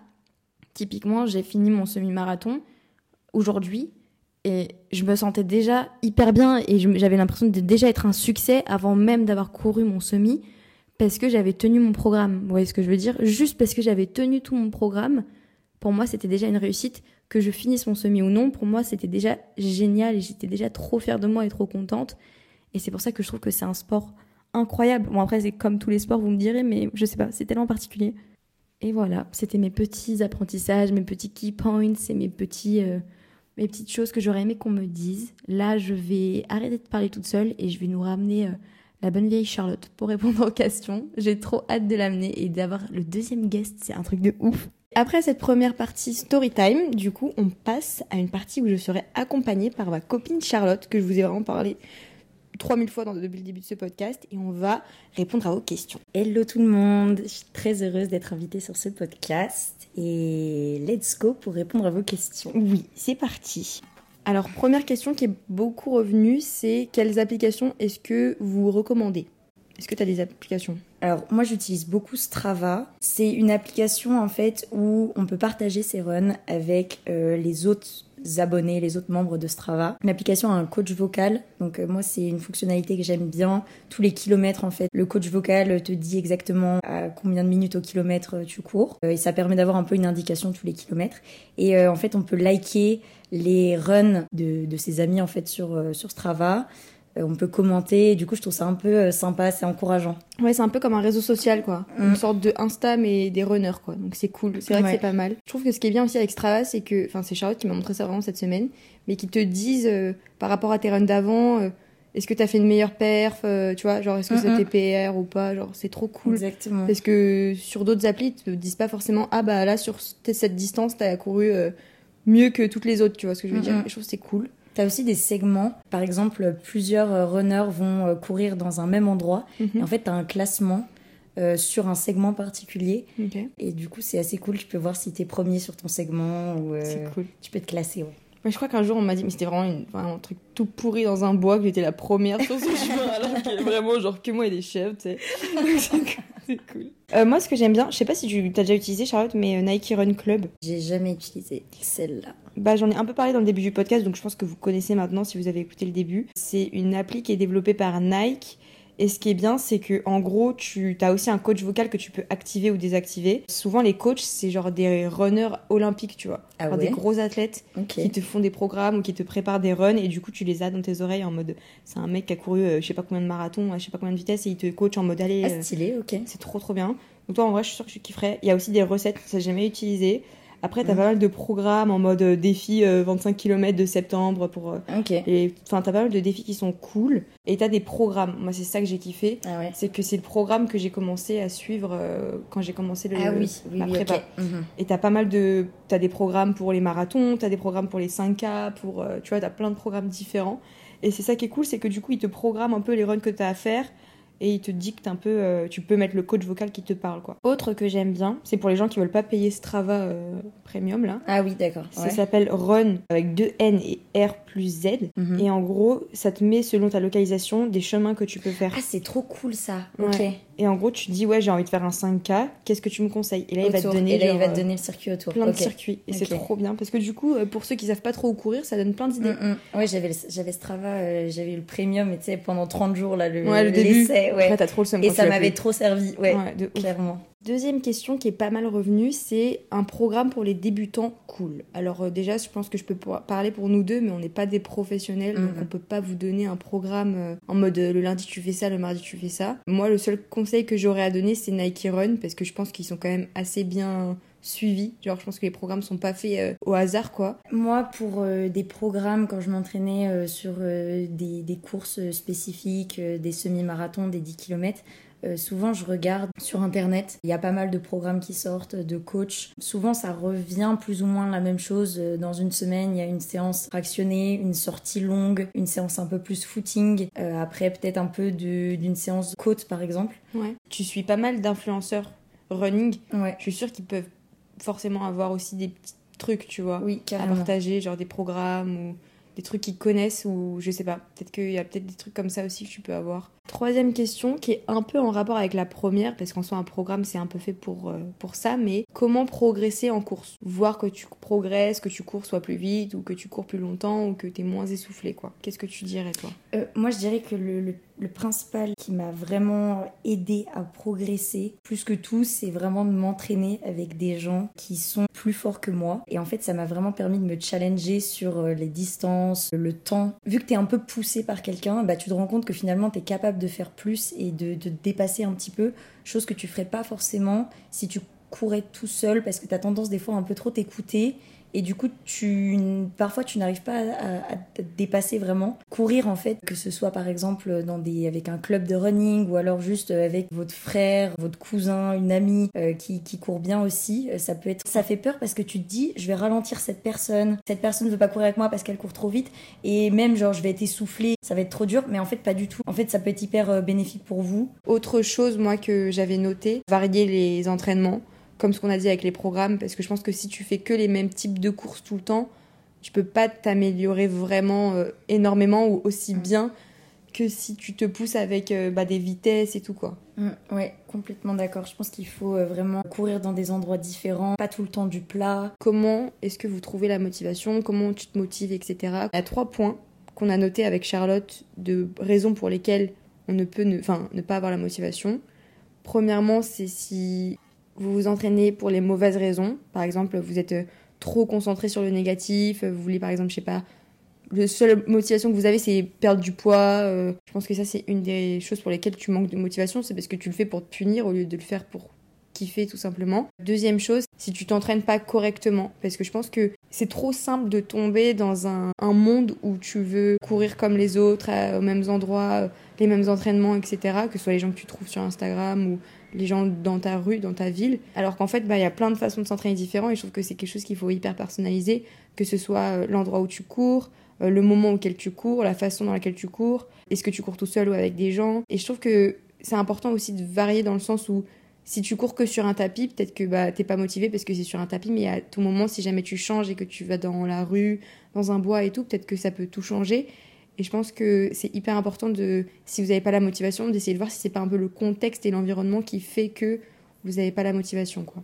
typiquement, j'ai fini mon semi-marathon aujourd'hui et je me sentais déjà hyper bien et j'avais l'impression de déjà être un succès avant même d'avoir couru mon semi parce que j'avais tenu mon programme. Vous voyez ce que je veux dire? Juste parce que j'avais tenu tout mon programme, pour moi, c'était déjà une réussite. Que je finisse mon semi ou non, pour moi, c'était déjà génial et j'étais déjà trop fière de moi et trop contente. Et c'est pour ça que je trouve que c'est un sport incroyable. Bon, après, c'est comme tous les sports, vous me direz, mais je sais pas, c'est tellement particulier. Et voilà, c'était mes petits apprentissages, mes petits key points et mes, petits, euh, mes petites choses que j'aurais aimé qu'on me dise. Là, je vais arrêter de parler toute seule et je vais nous ramener euh, la bonne vieille Charlotte pour répondre aux questions. J'ai trop hâte de l'amener et d'avoir le deuxième guest, c'est un truc de ouf. Après cette première partie story time, du coup, on passe à une partie où je serai accompagnée par ma copine Charlotte, que je vous ai vraiment parlé 3000 fois dans, depuis le début de ce podcast et on va répondre à vos questions. Hello tout le monde, je suis très heureuse d'être invitée sur ce podcast et let's go pour répondre à vos questions. Oui, c'est parti. Alors première question qui est beaucoup revenue, c'est quelles applications est-ce que vous recommandez? Est-ce que tu as des applications? Alors moi j'utilise beaucoup Strava. C'est une application en fait où on peut partager ses runs avec euh, les autres abonnés, les autres membres de Strava. L'application a un coach vocal, donc euh, moi c'est une fonctionnalité que j'aime bien. Tous les kilomètres en fait, le coach vocal te dit exactement à combien de minutes au kilomètre euh, tu cours et ça permet d'avoir un peu une indication tous les kilomètres. Et en fait on peut liker les runs de, de ses amis en fait sur sur Strava. Euh, on peut commenter. Du coup, je trouve ça un peu euh, sympa, c'est encourageant. Ouais, c'est un peu comme un réseau social, quoi. Mm. Une sorte de Insta, mais des runners, quoi. Donc c'est cool. C'est vrai Ouais. que c'est pas mal. Je trouve que ce qui est bien aussi avec Strava, c'est que, enfin, c'est Charlotte qui m'a montré ça vraiment cette semaine, mais qui te disent euh, par rapport à tes runs d'avant, euh, est-ce que t'as fait une meilleure perf, euh, tu vois, genre est-ce que Mm, c'était PR ou pas, genre c'est trop cool. Exactement. Parce que sur d'autres applis, ils te disent pas forcément ah bah là sur cette distance t'as couru mieux que toutes les autres, tu vois ce que je veux dire. Mhm. Et je trouve c'est cool. T'as aussi des segments. Par exemple, plusieurs euh, runners vont euh, courir dans un même endroit. Et en fait, t'as un classement euh, sur un segment particulier. Et du coup, c'est assez cool. Tu peux voir si t'es premier sur ton segment ou euh, c'est cool. tu peux te classer. Ouais. Je crois qu'un jour on m'a dit, mais c'était vraiment, une- vraiment un truc tout pourri dans un bois que j'étais la première sur ce chemin alors qu'il y a vraiment genre que moi et les chèvres, tu sais. <laughs> C'est cool. Euh, moi, ce que j'aime bien, je sais pas si tu as déjà utilisé Charlotte, mais euh, Nike Run Club. J'ai jamais utilisé celle-là. Bah, j'en ai un peu parlé dans le début du podcast, donc je pense que vous connaissez maintenant si vous avez écouté le début. C'est une appli qui est développée par Nike. Et ce qui est bien, c'est que en gros, tu as aussi un coach vocal que tu peux activer ou désactiver. Souvent, les coachs, c'est genre des runners olympiques, tu vois. Ah ouais des gros athlètes qui te font des programmes ou qui te préparent des runs et du coup tu les as dans tes oreilles en mode c'est un mec qui a couru euh, je sais pas combien de marathons, à je sais pas combien de vitesse et il te coach en mode allez Ah, euh, stylé, ok. c'est trop trop bien. Donc toi en vrai je suis sûre que tu kifferais. Il y a aussi des recettes, ça j'ai jamais utilisé. Après t'as Mhm. pas mal de programmes en mode euh, défi euh, 25 km de septembre pour euh, Ok. et enfin t'as pas mal de défis qui sont cool et t'as des programmes. Moi c'est ça que j'ai kiffé, Ah ouais. c'est que c'est le programme que j'ai commencé à suivre euh, quand j'ai commencé le Ah oui, oui, la oui, prépa. Mhm. Et t'as pas mal de. T'as des programmes pour les marathons, t'as des programmes pour les 5K, pour. tu vois, t'as plein de programmes différents. Et c'est ça qui est cool, c'est que du coup, ils te programment un peu les runs que t'as à faire et ils te dictent un peu. euh, tu peux mettre le coach vocal qui te parle, quoi. Autre que j'aime bien, c'est pour les gens qui veulent pas payer Strava euh, Premium, là. Ah oui, d'accord. Ça Ouais. s'appelle Run avec deux N et R plus Z. Mhm. Et en gros, ça te met selon ta localisation des chemins que tu peux faire. Ah, c'est trop cool ça. Ouais. Et en gros, tu te dis, ouais, j'ai envie de faire un 5K, qu'est-ce que tu me conseilles? Et là, il va te donner. Et là, il va te euh, donner le circuit autour. plein de Ok. circuits et c'est trop bien parce que du coup euh, pour ceux qui savent pas trop où courir ça donne plein d'idées Mm, mm. Ouais, j'avais j'avais Strava, euh, j'avais eu le premium, et tu sais, pendant 30 jours, là, le, ouais le début ouais. T'as trop le seum Et ça m'avait trop servi, ouais, Ouais, de ouf. Deuxième question qui est pas mal revenue c'est un programme pour les débutants cool. Alors euh, déjà je pense que je peux parler pour nous deux mais on n'est pas des professionnels donc Mhm. on peut pas vous donner un programme euh, en mode euh, le lundi tu fais ça le mardi tu fais ça. Moi le seul conseil que j'aurais à donner c'est Nike Run parce que je pense qu'ils sont quand même assez bien suivis. Genre je pense que les programmes sont pas faits euh, au hasard quoi. Moi, pour euh, des programmes, quand je m'entraînais euh, sur des, des courses spécifiques, des semi-marathons, des 10 km, souvent je regarde sur Internet. Il y a pas mal de programmes qui sortent, de coachs. Souvent, ça revient plus ou moins la même chose. Euh, Dans une semaine, il y a une séance fractionnée, une sortie longue, une séance un peu plus footing. Euh, après, peut-être un peu de- d'une séance côte, par exemple. ouais tu suis pas mal d'influenceurs running Ouais. je suis sûre qu'ils peuvent forcément avoir aussi des petits trucs, tu vois, Oui, à partager, genre des programmes ou des trucs qu'ils connaissent ou je sais pas. Peut-être qu'il y a peut-être des trucs comme ça aussi que tu peux avoir. Troisième question qui est un peu en rapport avec la première parce qu'en soi un programme c'est un peu fait pour, euh, pour ça, mais comment progresser en course? Voir que tu progresses, que tu cours soit plus vite ou que tu cours plus longtemps ou que t'es moins essoufflé quoi. Qu'est-ce que tu dirais toi? Euh, moi, je dirais que le- le principal qui m'a vraiment aidé à progresser, plus que tout, c'est vraiment de m'entraîner avec des gens qui sont plus forts que moi. Et en fait, ça m'a vraiment permis de me challenger sur euh, les distances, le temps. Vu que t'es un peu poussé par quelqu'un, bah, tu te rends compte que finalement, t'es capable de faire plus et de, dépasser un petit peu, chose que tu ferais pas forcément si tu courais tout seul, parce que t'as tendance des fois à un peu trop t'écouter et du coup, tu, parfois, tu n'arrives pas à, te dépasser vraiment. Courir, en fait, que ce soit par exemple avec un club de running ou alors juste avec votre frère, votre cousin, une amie euh, qui, qui court bien aussi, euh, ça peut être, ça fait peur parce que tu te dis, je vais ralentir cette personne. Cette personne ne veut pas courir avec moi parce qu'elle court trop vite et même genre, je vais être essoufflée, ça va être trop dur, mais en fait, pas du tout. En fait, ça peut être hyper euh, bénéfique pour vous. Autre chose, moi, que j'avais noté, varier les entraînements, comme ce qu'on a dit avec les programmes, parce que je pense que si tu fais que les mêmes types de courses tout le temps, tu peux pas t'améliorer vraiment euh, énormément ou aussi Mm. bien que si tu te pousses avec euh, bah, des vitesses et tout, quoi. Mm, ouais, complètement d'accord. Je pense qu'il faut euh, vraiment courir dans des endroits différents, pas tout le temps du plat. Comment est-ce que vous trouvez la motivation? Comment tu te motives, etc. Il y a trois points qu'on a notés avec Charlotte de raisons pour lesquelles on ne peut ne, pas avoir la motivation. Premièrement, c'est si vous vous entraînez pour les mauvaises raisons. Par exemple, vous êtes euh, trop concentré sur le négatif, vous voulez par exemple, je sais pas, le seule motivation que vous avez, c'est perdre du poids. euh, je pense que ça, c'est une des choses pour lesquelles tu manques de motivation. C'est parce que tu le fais pour te punir au lieu de le faire pour kiffer, tout simplement. Deuxième chose, si tu t'entraînes pas correctement. Parce que je pense que c'est trop simple de tomber dans un, monde où tu veux courir comme les autres, aux mêmes endroits, euh, les mêmes entraînements, etc. Que ce soit les gens que tu trouves sur Instagram ou les gens dans ta rue, dans ta ville. Alors qu'en fait, bah, il y a plein de façons de s'entraîner différents et je trouve que c'est quelque chose qu'il faut hyper personnaliser, que ce soit euh, l'endroit où tu cours, euh, le moment auquel tu cours, la façon dans laquelle tu cours, est-ce que tu cours tout seul ou avec des gens. Et je trouve que c'est important aussi de varier dans le sens où si tu cours que sur un tapis, peut-être que bah, t'es pas motivé parce que c'est sur un tapis, mais à tout moment, si jamais tu changes et que tu vas dans la rue, dans un bois et tout, peut-être que ça peut tout changer. Et je pense que c'est hyper important de, si vous n'avez pas la motivation, d'essayer de voir si c'est pas un peu le contexte et l'environnement qui fait que vous n'avez pas la motivation, quoi.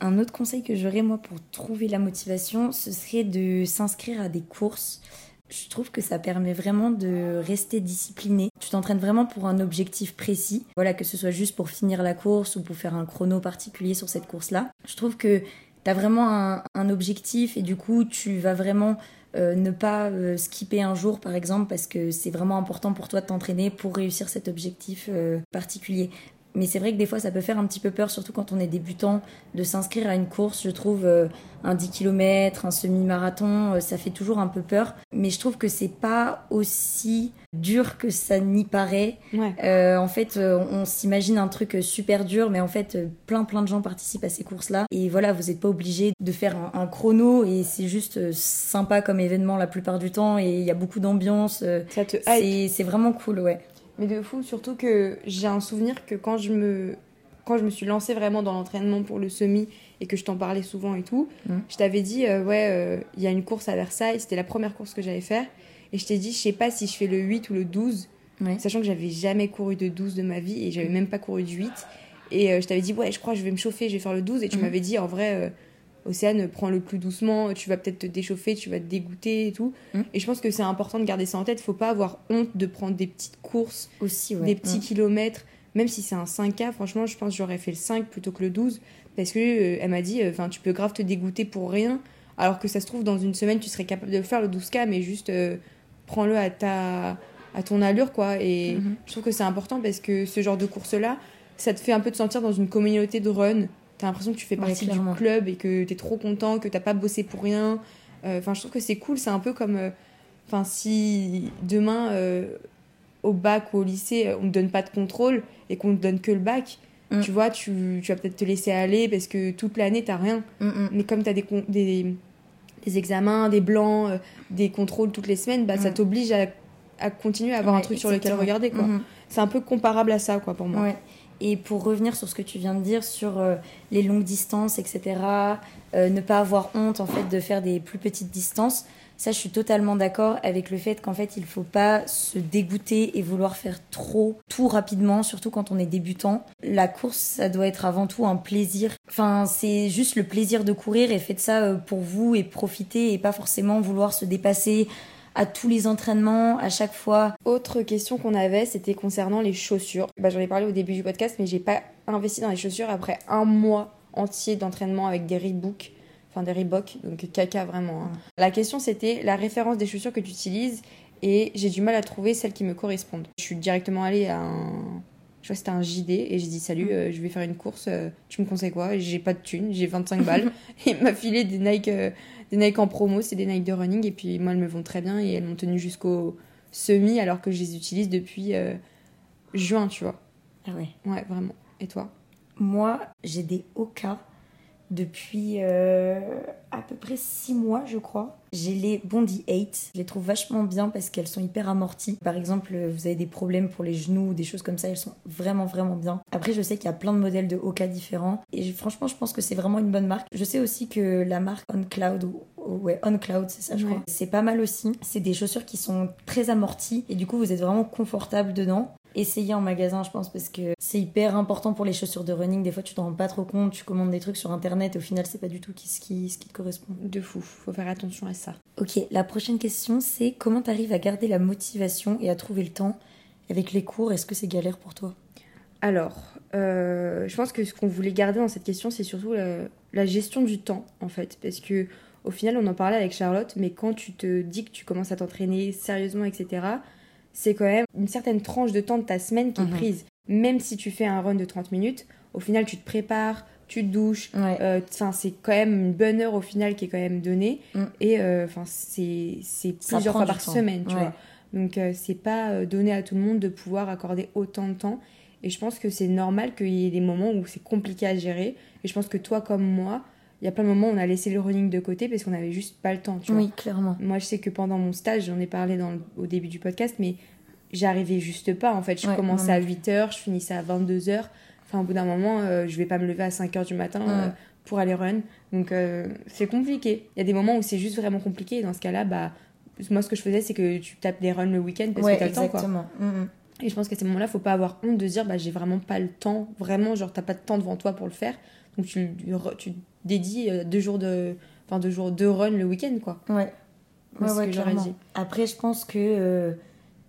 Un autre conseil que j'aurais moi pour trouver la motivation, ce serait de s'inscrire à des courses. Je trouve que ça permet vraiment de rester discipliné. Tu t'entraînes vraiment pour un objectif précis. Voilà, que ce soit juste pour finir la course ou pour faire un chrono particulier sur cette course-là. Je trouve que tu as vraiment un, un objectif et du coup, tu vas vraiment euh, ne pas euh, skipper un jour, par exemple, parce que c'est vraiment important pour toi de t'entraîner pour réussir cet objectif euh, particulier. Mais c'est vrai que des fois, ça peut faire un petit peu peur, surtout quand on est débutant, de s'inscrire à une course. Je trouve euh, un 10 km, un semi-marathon, euh, ça fait toujours un peu peur. Mais je trouve que c'est pas aussi dur que ça n'y paraît. Ouais. Euh, en fait, on s'imagine un truc super dur, mais en fait, plein plein de gens participent à ces courses-là. Et voilà, vous n'êtes pas obligé de faire un, un chrono, et c'est juste sympa comme événement la plupart du temps, et il y a beaucoup d'ambiance. Ça te c'est vraiment cool, ouais. Mais de fou, surtout que j'ai un souvenir que quand je me, quand je me suis lancée vraiment dans l'entraînement pour le semi et que je t'en parlais souvent et tout, Mhm. je t'avais dit, euh, ouais, euh, il y a une course à Versailles, c'était la première course que j'allais faire. Et je t'ai dit, je sais pas si je fais le 8 ou le 12, Ouais. sachant que j'avais jamais couru de 12 de ma vie et j'avais même pas couru de 8. Et euh, je t'avais dit, ouais, je crois que je vais me chauffer, je vais faire le 12. Et tu Mhm. m'avais dit, en vrai, Océane, prends le plus doucement, tu vas peut-être te déchauffer, tu vas te dégoûter et tout. Mhm. Et je pense que c'est important de garder ça en tête. Faut pas avoir honte de prendre des petites courses Aussi, ouais. des petits Mm. kilomètres, même si c'est un 5K, franchement, je pense que j'aurais fait le 5 plutôt que le 12, parce que euh, elle m'a dit, enfin, tu peux grave te dégoûter pour rien, alors que ça se trouve, dans une semaine, tu serais capable de le faire, le 12K, mais juste euh, prends-le à, ta, à ton allure, quoi. Et Mhm. je trouve que c'est important parce que ce genre de course-là, ça te fait un peu te sentir dans une communauté de run. T'as l'impression que tu fais Ouais, partie du club et que t'es trop content, que t'as pas bossé pour rien. Euh, Enfin, je trouve que c'est cool, c'est un peu comme. euh, Enfin, si demain, euh, au bac ou au lycée, on ne donne pas de contrôle et qu'on ne donne que le bac, Mm. tu vois, tu, tu vas peut-être te laisser aller parce que toute l'année, t'as rien. Mm, mm. Mais comme tu as des, des, des examens, des blancs, des contrôles toutes les semaines, bah, ça t'oblige à, à continuer à avoir un truc sur lequel regarder. quoi. Mhm. C'est un peu comparable à ça, quoi, pour moi. Ouais. Et pour revenir sur ce que tu viens de dire sur euh, les longues distances, etc., euh, ne pas avoir honte en fait de faire des plus petites distances, ça je suis totalement d'accord avec le fait qu'en fait il faut pas se dégoûter et vouloir faire trop tout rapidement, surtout quand on est débutant. La course, ça doit être avant tout un plaisir. Enfin, c'est juste le plaisir de courir et faites ça euh, pour vous et profiter et pas forcément vouloir se dépasser à tous les entraînements, à chaque fois. Autre question qu'on avait, c'était concernant les chaussures. Bah, J'en ai parlé au début du podcast, mais j'ai pas investi dans les chaussures après un mois entier d'entraînement avec des Reebok, enfin des Reebok, donc caca vraiment. hein. La question c'était la référence des chaussures que tu utilises et j'ai du mal à trouver celles qui me correspondent. Je suis directement allée à un. Je crois que c'était un JD et j'ai dit salut, euh, je vais faire une course, euh, tu me conseilles quoi? J'ai pas de thunes, j'ai 25 balles. <laughs> et il m'a filé des Nike, euh, des Nike en promo, c'est des Nike de running et puis moi elles me vont très bien et elles m'ont tenu jusqu'au semi alors que je les utilise depuis juin, tu vois. Ah ouais. Ouais, vraiment. Et toi? Moi, j'ai des Oka depuis à peu près 6 mois, je crois. J'ai les Bondi 8. Je les trouve vachement bien parce qu'elles sont hyper amorties. Par exemple, vous avez des problèmes pour les genoux ou des choses comme ça, elles sont vraiment, vraiment bien. Après, je sais qu'il y a plein de modèles de Oka différents. Et franchement, je pense que c'est vraiment une bonne marque. Je sais aussi que la marque On Cloud, ou, ou- ouais, On Cloud, c'est ça, je Ouais. crois. C'est pas mal aussi. C'est des chaussures qui sont très amorties et du coup, vous êtes vraiment confortable dedans essayer en magasin, je pense, parce que c'est hyper important pour les chaussures de running. Des fois, tu t'en rends pas trop compte, tu commandes des trucs sur internet et au final, c'est pas du tout qui- ce qui, ce qui te correspond. De fou, faut faire attention à ça. Ok, la prochaine question, c'est comment t'arrives à garder la motivation et à trouver le temps avec les cours? Est-ce que c'est galère pour toi? Alors, euh, je pense que ce qu'on voulait garder dans cette question, c'est surtout la, la gestion du temps, en fait. Parce que au final, on en parlait avec Charlotte, mais quand tu te dis que tu commences à t'entraîner sérieusement, etc., c'est quand même une certaine tranche de temps de ta semaine qui est Mhm. prise. Même si tu fais un run de 30 minutes, au final, tu te prépares, tu te douches. Ouais. euh, c'est quand même une bonne heure au final qui est quand même donnée. Mm. Et euh, c'est plusieurs fois par temps. semaine, tu Ouais. vois. Donc, euh, c'est pas donné à tout le monde de pouvoir accorder autant de temps. Et je pense que c'est normal qu'il y ait des moments où c'est compliqué à gérer. Et je pense que toi, comme moi, il y a plein de moments où on a laissé le running de côté parce qu'on avait juste pas le temps, tu vois. Oui, clairement. Moi, je sais que pendant mon stage, j'en ai parlé dans le- au début du podcast, mais j'arrivais juste pas. En fait, je Ouais, commençais à non 8h, je finissais à 22h. Enfin, au bout d'un moment, euh, je vais pas me lever à 5h du matin euh, pour aller run. Donc, euh, c'est compliqué. Il y a des moments où c'est juste vraiment compliqué. Et dans ce cas-là, bah, moi, ce que je faisais, c'est que tu tapes des runs le week-end parce ouais, que t'as le temps, exactement. Mm, mm. Et je pense qu'à ces moments-là, faut pas avoir honte de se dire, bah, j'ai vraiment pas le temps. Vraiment, genre, t'as pas de temps devant toi pour le faire. Donc, tu, tu dédies euh, deux jours de, enfin, deux jours de run le week-end, quoi. Ouais. Ouais, dit. Après, je pense que euh,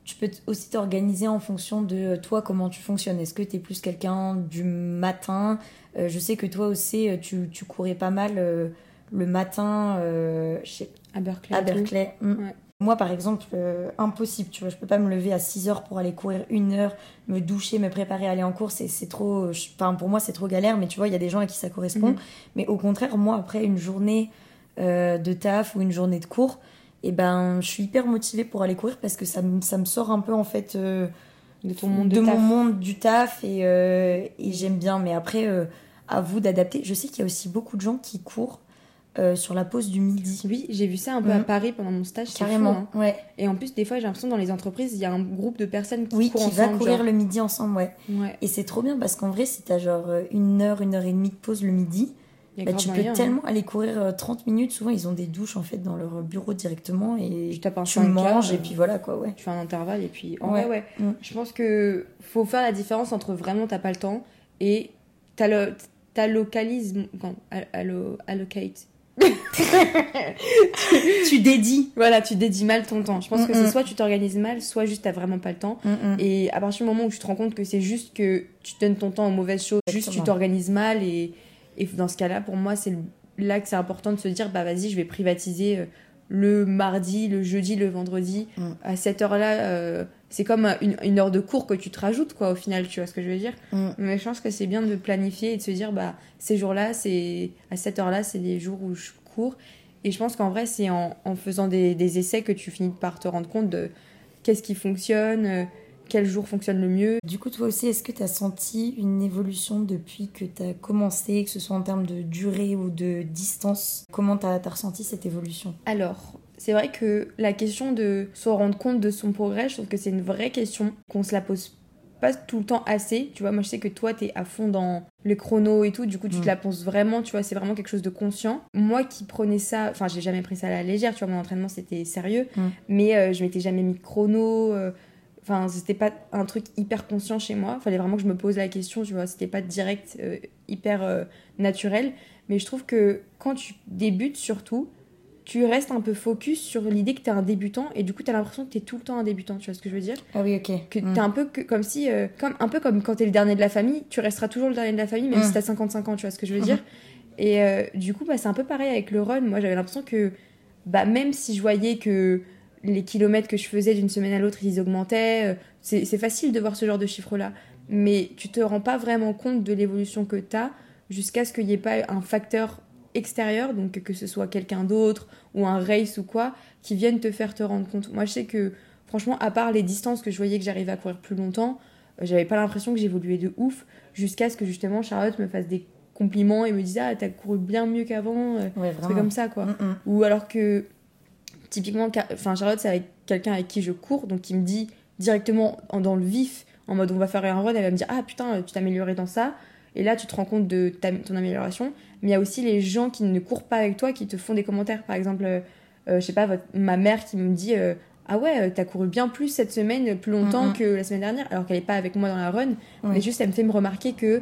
tu peux aussi t'organiser en fonction de euh, toi, comment tu fonctionnes. Est-ce que tu es plus quelqu'un du matin? Euh, Je sais que toi aussi, tu, tu courais pas mal euh, le matin euh, chez, À Berkeley. à et tout. Berkeley. Ouais. Moi, par exemple, euh, impossible, tu vois. Je peux pas me lever à 6 heures pour aller courir une heure, me doucher, me préparer à aller en course. C'est, trop. Enfin, pour moi, c'est trop galère, mais tu vois, il y a des gens à qui ça correspond. Mhm. Mais au contraire, moi, après une journée euh, de taf ou une journée de cours, et ben, je suis hyper motivée pour aller courir parce que ça, me- ça me sort un peu, en fait, euh, de ton monde de, de taf. mon monde du taf et, et j'aime bien. Mais après, à vous d'adapter. Je sais qu'il y a aussi beaucoup de gens qui courent euh, sur la pause du midi. Oui, j'ai vu ça un peu à Mhm. Paris pendant mon stage. Carrément, fou, hein. ouais. Et en plus, des fois, j'ai l'impression dans les entreprises, il y a un groupe de personnes qui Oui, courent qui va ensemble. courir genre. le midi ensemble, ouais. Ouais, Et c'est trop bien parce qu'en vrai, si t'as genre euh, une heure, une heure et demie de pause le midi, bah, tu peux moyen, hein. tellement aller courir euh, 30 minutes. Souvent, ils ont des douches en fait dans leur bureau directement et Tu tapes un tu 5K, manges euh, et puis voilà quoi, ouais. Tu fais un intervalle et puis. En Ouais. vrai, ouais. Mm. Je pense que faut faire la différence entre vraiment t'as pas le temps et t'as le. T'allocalises. allo- allocate. Tu dédies. Voilà, tu dédies mal ton temps. Je pense que Mm, c'est soit tu t'organises mal, soit juste t'as vraiment pas le temps. Et à partir du moment où tu te rends compte que c'est juste que tu donnes ton temps aux mauvaises choses, juste tu t'organises mal et, et dans ce cas-là, pour moi, c'est là que c'est important de se dire bah vas-y, je vais privatiser euh, le mardi, le jeudi, le vendredi. Mm. À cette heure-là, euh, c'est comme une, une heure de cours que tu te rajoutes quoi au final, tu vois ce que je veux dire Mm. Mais je pense que c'est bien de planifier et de se dire bah ces jours-là, c'est à cette heure-là, c'est les jours où je cours. Et je pense qu'en vrai, c'est en, en faisant des, des essais que tu finis par te rendre compte de qu'est-ce qui fonctionne, euh, quel jour fonctionne le mieux. Du coup, toi aussi, est-ce que tu as senti une évolution depuis que tu as commencé, que ce soit en termes de durée ou de distance? Comment tu as, ressenti cette évolution? Alors, c'est vrai que la question de se rendre compte de son progrès, je trouve que c'est une vraie question qu'on se la pose pas tout le temps assez. Tu vois, moi je sais que toi t'es à fond dans le chrono et tout, du coup tu Mm. te la penses vraiment, tu vois, c'est vraiment quelque chose de conscient. Moi qui prenais ça, enfin j'ai jamais pris ça à la légère, tu vois, mon entraînement c'était sérieux, Mm. mais euh, je m'étais jamais mis de chrono. euh, Enfin, c'était pas un truc hyper conscient chez moi. Fallait vraiment que je me pose la question, tu vois. C'était pas direct, euh, hyper euh, naturel. Mais je trouve que quand tu débutes, surtout, tu restes un peu focus sur l'idée que t'es un débutant et du coup t'as l'impression que t'es tout le temps un débutant, tu vois ce que je veux dire? Ah oui, ok. Que Mm. t'es un peu que- comme si, euh, comme, un peu comme quand t'es le dernier de la famille, tu resteras toujours le dernier de la famille même Mm. si t'as 55 ans, tu vois ce que je veux Mhm. dire? Et euh, du coup, bah, c'est un peu pareil avec le run. Moi j'avais l'impression que, bah, même si je voyais que les kilomètres que je faisais d'une semaine à l'autre, ils augmentaient, euh, c'est facile de voir ce genre de chiffres-là. Mais tu te rends pas vraiment compte de l'évolution que t'as jusqu'à ce qu'il n'y ait pas un facteur extérieur, donc que ce soit quelqu'un d'autre ou un race ou quoi, qui vienne te faire te rendre compte. Moi, je sais que, franchement, à part les distances que je voyais que j'arrivais à courir plus longtemps, euh, j'avais pas l'impression que j'évoluais de ouf, jusqu'à ce que justement Charlotte me fasse des compliments et me dise Ah, t'as couru bien mieux qu'avant, euh, Ouais, comme ça, quoi. Mm, mm. Ou alors que, typiquement, enfin, Charlotte, c'est avec quelqu'un avec qui je cours, donc qui me dit directement en- dans le vif, en mode on va faire un run, elle va me dire Ah putain, tu t'es amélioré dans ça. Et là, tu te rends compte de ta- ton amélioration. Mais il y a aussi les gens qui ne courent pas avec toi, qui te font des commentaires. Par exemple, euh, euh, je sais pas, votre- ma mère qui me dit euh, Ah ouais, euh, t'as couru bien plus cette semaine, plus longtemps que la semaine dernière, alors qu'elle est pas avec moi dans la run. Oui. Mais juste, elle me fait me remarquer que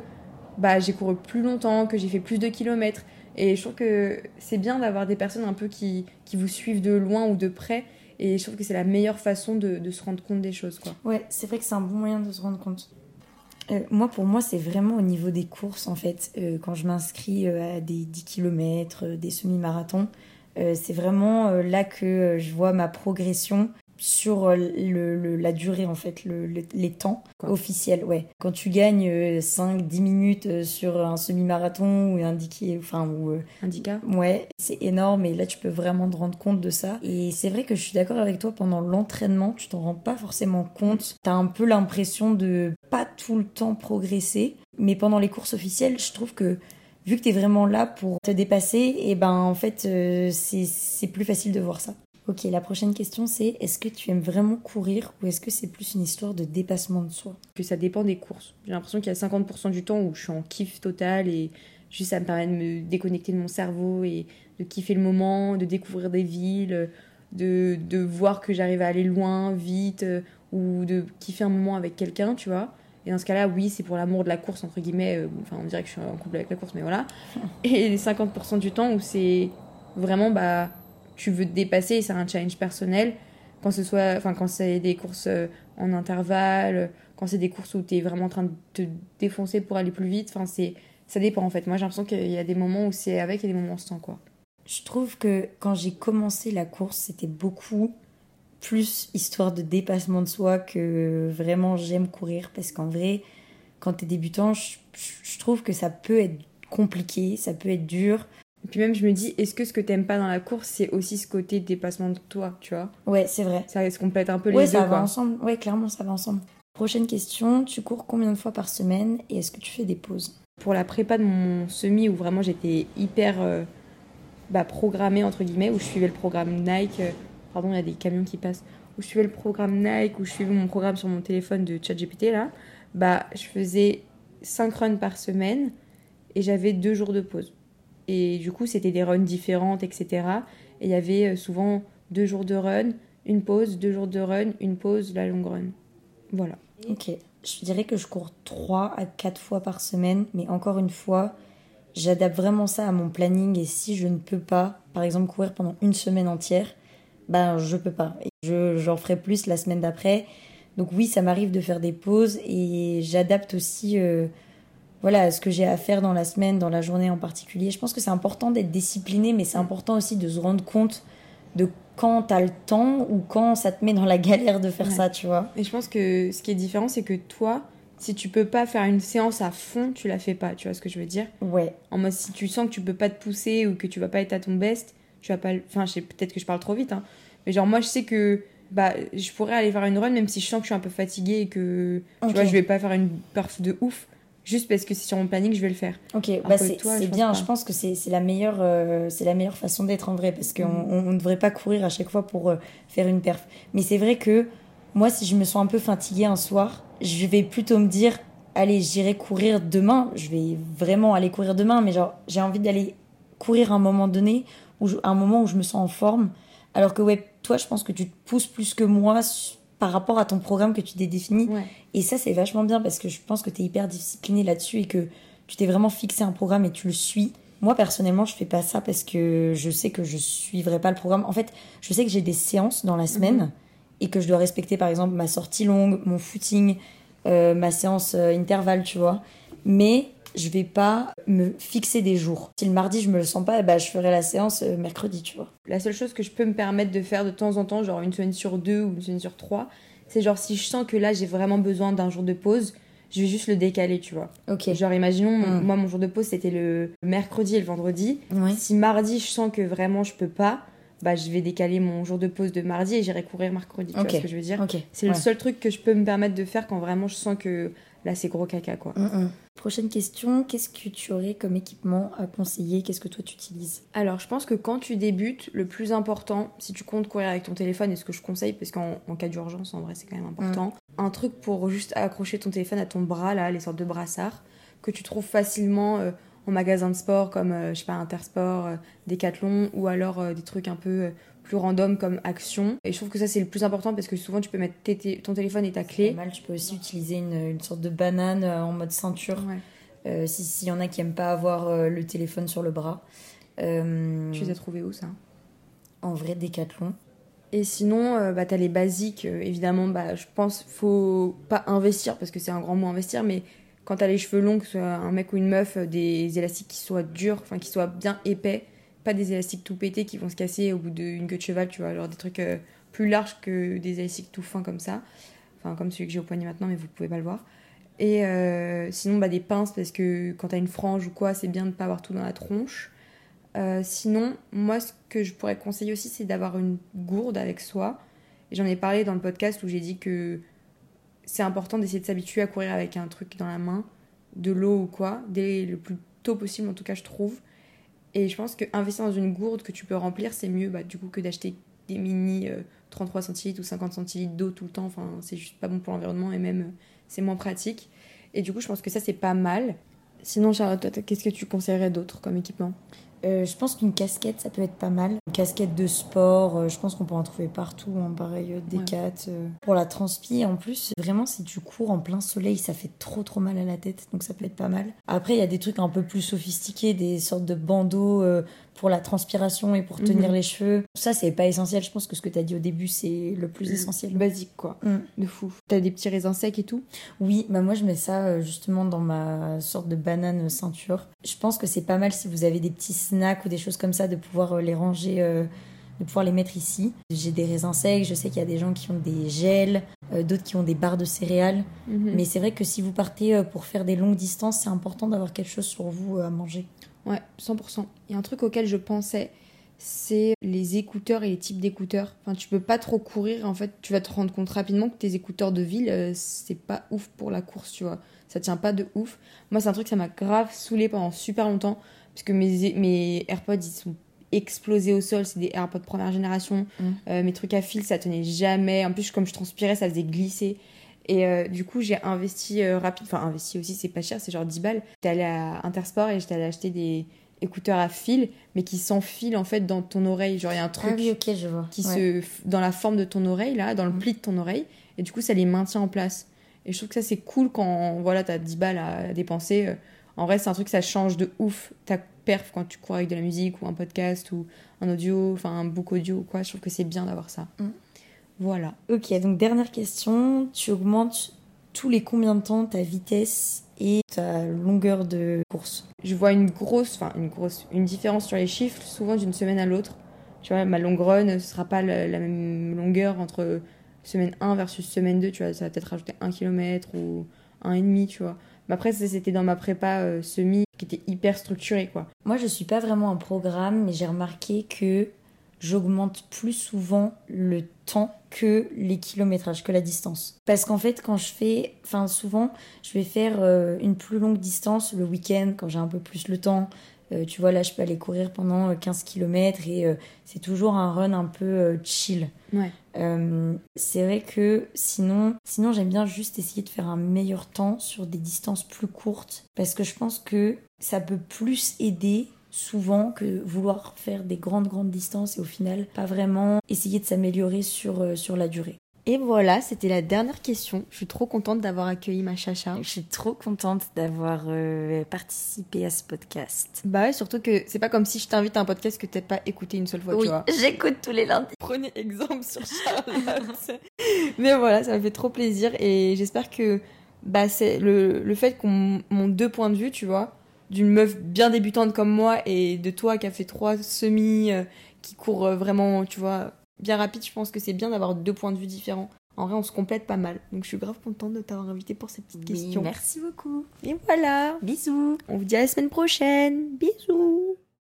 bah, j'ai couru plus longtemps, que j'ai fait plus de kilomètres. Et je trouve que c'est bien d'avoir des personnes un peu qui, qui vous suivent de loin ou de près. Et je trouve que c'est la meilleure façon de, se rendre compte des choses. Quoi. Ouais, c'est vrai que c'est un bon moyen de se rendre compte. Euh, moi, pour moi, c'est vraiment au niveau des courses, en fait. Euh, quand je m'inscris euh, à des 10 km, des semi-marathons, c'est vraiment là que je vois ma progression sur euh, le, la durée en fait, le, les temps officiels. Ouais. Quand tu gagnes 5-10 euh, minutes euh, sur un semi-marathon ou un enfin ou handicap. Ouais, c'est énorme et là tu peux vraiment te rendre compte de ça. Et c'est vrai que je suis d'accord avec toi pendant l'entraînement, tu t'en rends pas forcément compte. T'as un peu l'impression de pas tout le temps progresser, mais pendant les courses officielles, je trouve que vu que tu es vraiment là pour te dépasser, et eh ben en fait c'est plus facile de voir ça. Ok, la prochaine question c'est est-ce que tu aimes vraiment courir ou est-ce que c'est plus une histoire de dépassement de soi? Que ça dépend des courses. J'ai l'impression qu'il y a 50% du temps où je suis en kiff total et juste ça me permet de me déconnecter de mon cerveau et de kiffer le moment, de découvrir des villes, de, de voir que j'arrive à aller loin, vite, euh, ou de kiffer un moment avec quelqu'un, tu vois. Et dans ce cas-là, oui, c'est pour l'amour de la course, entre guillemets. Euh, enfin, on dirait que je suis en couple avec la course, mais voilà. <laughs> Et les 50% du temps où c'est vraiment, bah, tu veux te dépasser, c'est un challenge personnel. Quand ce soit, enfin, quand c'est des courses euh, en intervalle, quand c'est des courses où tu es vraiment en train de te défoncer pour aller plus vite, enfin, c'est, ça dépend en fait. Moi, j'ai l'impression qu'il y a des moments où c'est avec et des moments sans, quoi. Je trouve que quand j'ai commencé la course, c'était beaucoup plus histoire de dépassement de soi que vraiment j'aime courir parce qu'en vrai, quand tu es débutant, je, trouve que ça peut être compliqué, ça peut être dur. Et puis même, je me dis, est-ce que ce que t'aimes pas dans la course, c'est aussi ce côté dépassement de toi, tu vois? Ouais, c'est vrai. Ça se complète un peu les ouais, deux, ça va ensemble. Ouais, clairement, ça va ensemble. Prochaine question, tu cours combien de fois par semaine et est-ce que tu fais des pauses? Pour la prépa de mon semi, où vraiment j'étais hyper euh, bah, programmée, entre guillemets, où je suivais le programme Nike, euh, pardon, il y a des camions qui passent, où je suivais le programme Nike, où je suivais mon programme sur mon téléphone de ChatGPT, là, bah, je faisais 5 runs par semaine et j'avais deux jours de pause. Et du coup, c'était des runs différentes, etc. Et il y avait euh, souvent deux jours de run, une pause, deux jours de run, une pause, la longue run. Voilà. Ok. Je dirais que je cours trois à quatre fois par semaine, mais encore une fois, j'adapte vraiment ça à mon planning. Et si je ne peux pas, par exemple, courir pendant une semaine entière, ben je peux pas. Je, j'en ferai plus la semaine d'après. Donc oui, ça m'arrive de faire des pauses et j'adapte aussi euh, voilà ce que j'ai à faire dans la semaine, dans la journée en particulier. Je pense que c'est important d'être discipliné, mais c'est important aussi de se rendre compte de quand tu as le temps ou quand ça te met dans la galère de faire ça, tu vois. Et je pense que ce qui est différent, c'est que toi, si tu peux pas faire une séance à fond, tu la fais pas, tu vois ce que je veux dire? Ouais. En mode, si tu sens que tu peux pas te pousser ou que tu vas pas être à ton best, tu vas pas. Enfin, peut-être que je parle trop vite, hein. Mais genre, moi, je sais que bah, je pourrais aller faire une run même si je sens que je suis un peu fatiguée et que tu vois, je vais pas faire une perf de ouf juste parce que c'est sur mon planning, je vais le faire. Ok, bah c'est bien. Je pense que c'est la meilleure, euh, c'est la meilleure façon d'être en vrai parce qu'on mm. ne devrait pas courir à chaque fois pour euh, faire une perf. Mais c'est vrai que moi, si je me sens un peu fatiguée un soir, je vais plutôt me dire, allez, j'irai courir demain. Je vais vraiment aller courir demain, mais genre j'ai envie d'aller courir à un moment donné, ou un moment où je me sens en forme. Alors que ouais, toi, je pense que tu te pousses plus que moi par rapport à ton programme que tu t'es défini. Et ça, c'est vachement bien parce que je pense que tu es hyper discipliné là-dessus et que tu t'es vraiment fixé un programme et tu le suis. Moi, personnellement, je fais pas ça parce que je sais que je suivrai pas le programme. En fait, je sais que j'ai des séances dans la semaine mhm. et que je dois respecter, par exemple, ma sortie longue, mon footing, euh, ma séance euh, intervalle, tu vois. Mais je vais pas me fixer des jours. Si le mardi je me le sens pas, bah, je ferai la séance euh, mercredi, tu vois. La seule chose que je peux me permettre de faire de temps en temps, genre une semaine sur deux ou une semaine sur trois, c'est genre si je sens que là j'ai vraiment besoin d'un jour de pause, je vais juste le décaler, tu vois. Ok. Genre, imaginons, hmm. moi, mon jour de pause, c'était le mercredi et le vendredi. Si mardi, je sens que vraiment je peux pas, bah, je vais décaler mon jour de pause de mardi et j'irai courir mercredi. Tu vois ce que je veux dire C'est le seul truc que je peux me permettre de faire quand vraiment je sens que là c'est gros caca quoi. Mm, mm. Prochaine question, qu'est-ce que tu aurais comme équipement à conseiller? Qu'est-ce que toi tu utilises? Alors je pense que quand tu débutes, le plus important, si tu comptes courir avec ton téléphone, et ce que je conseille, parce qu'en cas d'urgence en vrai c'est quand même important, mm. un truc pour juste accrocher ton téléphone à ton bras là, les sortes de brassards, que tu trouves facilement euh, en magasin de sport comme euh, je sais pas Intersport, euh, Decathlon, ou alors des trucs un peu plus random comme action. Et je trouve que ça, c'est le plus important parce que souvent, tu peux mettre ton téléphone et ta clé. Mal, tu peux aussi utiliser une, une sorte de banane euh, en mode ceinture. Euh, S'il y en a qui aiment pas avoir euh, le téléphone sur le bras. Euh, tu les as trouvés où ça? En vrai, Décathlon. Et sinon, euh, bah, tu as les basiques. évidemment, bah, je pense faut pas investir parce que c'est un grand mot investir, mais quand tu as les cheveux longs, que ce soit un mec ou une meuf, des élastiques qui soient durs, enfin qui soient bien épais pas des élastiques tout pétés qui vont se casser au bout d'une queue de cheval, tu vois, genre des trucs euh, plus larges que des élastiques tout fins comme ça. Enfin, comme celui que j'ai au poignet maintenant, mais vous pouvez pas le voir. Et euh, sinon, bah, des pinces, parce que quand t'as une frange ou quoi, c'est bien de pas avoir tout dans la tronche. Euh, sinon, moi, ce que je pourrais conseiller aussi, c'est d'avoir une gourde avec soi. J'en ai parlé dans le podcast où j'ai dit que c'est important d'essayer de s'habituer à courir avec un truc dans la main, de l'eau ou quoi, dès le plus tôt possible, en tout cas, je trouve. Et je pense qu'investir dans une gourde que tu peux remplir, c'est mieux bah, du coup que d'acheter des mini 33 centilitres ou 50 centilitres d'eau tout le temps. Enfin, c'est juste pas bon pour l'environnement et même c'est moins pratique. Et du coup, je pense que ça, c'est pas mal. Sinon, Charlotte, qu'est-ce que tu conseillerais d'autre comme équipement? Euh, je pense qu'une casquette, ça peut être pas mal. Une casquette de sport, euh, je pense qu'on peut en trouver partout, en hein, pareil, euh, des ouais. Pour la transpi, en plus, vraiment, si tu cours en plein soleil, ça fait trop trop mal à la tête, donc ça peut être pas mal. Après, il y a des trucs un peu plus sophistiqués, des sortes de bandeaux pour la transpiration et pour tenir mhm. les cheveux. Ça, c'est pas essentiel. Je pense que ce que tu as dit au début, c'est le plus essentiel. Basique, quoi. Mm. De fou. T'as des petits raisins secs et tout? Oui, bah moi, je mets ça euh, justement dans ma sorte de banane ceinture. Je pense que c'est pas mal si vous avez des petits snacks ou des choses comme ça, de pouvoir euh, les ranger. Euh, de pouvoir les mettre ici. J'ai des raisins secs, je sais qu'il y a des gens qui ont des gels, d'autres qui ont des barres de céréales. Mhm. Mais c'est vrai que si vous partez pour faire des longues distances, c'est important d'avoir quelque chose sur vous à manger. Ouais, 100%. Il y a un truc auquel je pensais, c'est les écouteurs et les types d'écouteurs. Enfin, tu peux pas trop courir, en fait, tu vas te rendre compte rapidement que tes écouteurs de ville, euh, c'est pas ouf pour la course, tu vois. Ça tient pas de ouf. Moi, c'est un truc, ça m'a grave saoulé pendant super longtemps, parce que mes, mes AirPods, ils sont explosés au sol, c'est des AirPods première génération. Mmh. Euh, mes trucs à fil, ça tenait jamais. En plus, comme je transpirais, ça faisait glisser. Et euh, du coup, j'ai investi euh, rapide, enfin investi aussi, c'est pas cher, c'est genre 10 balles. J'étais allée à Intersport et j'étais allée acheter des écouteurs à fil, mais qui s'enfilent en fait dans ton oreille. Genre il y a un truc ah je vois. qui se dans la forme de ton oreille là, dans le mm. pli de ton oreille, et du coup ça les maintient en place. Et je trouve que ça c'est cool quand voilà t'as 10 balles à dépenser. Euh, en vrai, c'est un truc ça change de ouf ta perf quand tu cours avec de la musique ou un podcast ou un audio, enfin un book audio ou quoi. Je trouve que c'est bien d'avoir ça. Mm. Voilà. Ok, donc dernière question. Tu augmentes tous les combien de temps ta vitesse et ta longueur de course? Je vois une grosse, enfin une grosse, une différence sur les chiffres, souvent d'une semaine à l'autre. Tu vois, ma long run, ce sera pas la, même longueur entre semaine 1 versus semaine 2, tu vois, ça va peut-être rajouter 1 km ou 1,5, tu vois. Mais après, c'était dans ma prépa euh, semi qui était hyper structurée, quoi. Moi, je suis pas vraiment un programme, mais j'ai remarqué que j'augmente plus souvent le temps que les kilométrages, que la distance. Parce qu'en fait, quand je fais, enfin souvent, je vais faire euh, une plus longue distance le week-end quand j'ai un peu plus le temps. Euh, tu vois, là, je peux aller courir pendant 15 euh, km et c'est toujours un run un peu chill. Ouais. c'est vrai que sinon, sinon j'aime bien juste essayer de faire un meilleur temps sur des distances plus courtes parce que je pense que ça peut plus aider souvent que vouloir faire des grandes grandes distances et au final pas vraiment essayer de s'améliorer sur, euh, sur la durée. Et voilà, c'était la dernière question. Je suis trop contente d'avoir accueilli ma chacha. Je suis trop contente d'avoir euh, participé à ce podcast. Bah ouais, surtout que c'est pas comme si je t'invite à un podcast que t'as pas écouté une seule fois, oui, tu vois. J'écoute tous les lundis. Prenez exemple sur Charlotte. <laughs> Mais voilà, ça me fait trop plaisir et j'espère que bah c'est le, le fait qu'on mon deux points de vue, tu vois, d'une meuf bien débutante comme moi et de toi qui a fait trois semis, euh, qui court euh, vraiment, tu vois, bien rapide, je pense que c'est bien d'avoir deux points de vue différents. En vrai, on se complète pas mal. Donc je suis grave contente de t'avoir invité pour cette petite question. Merci beaucoup. Et voilà. Bisous. On vous dit à la semaine prochaine. Bisous.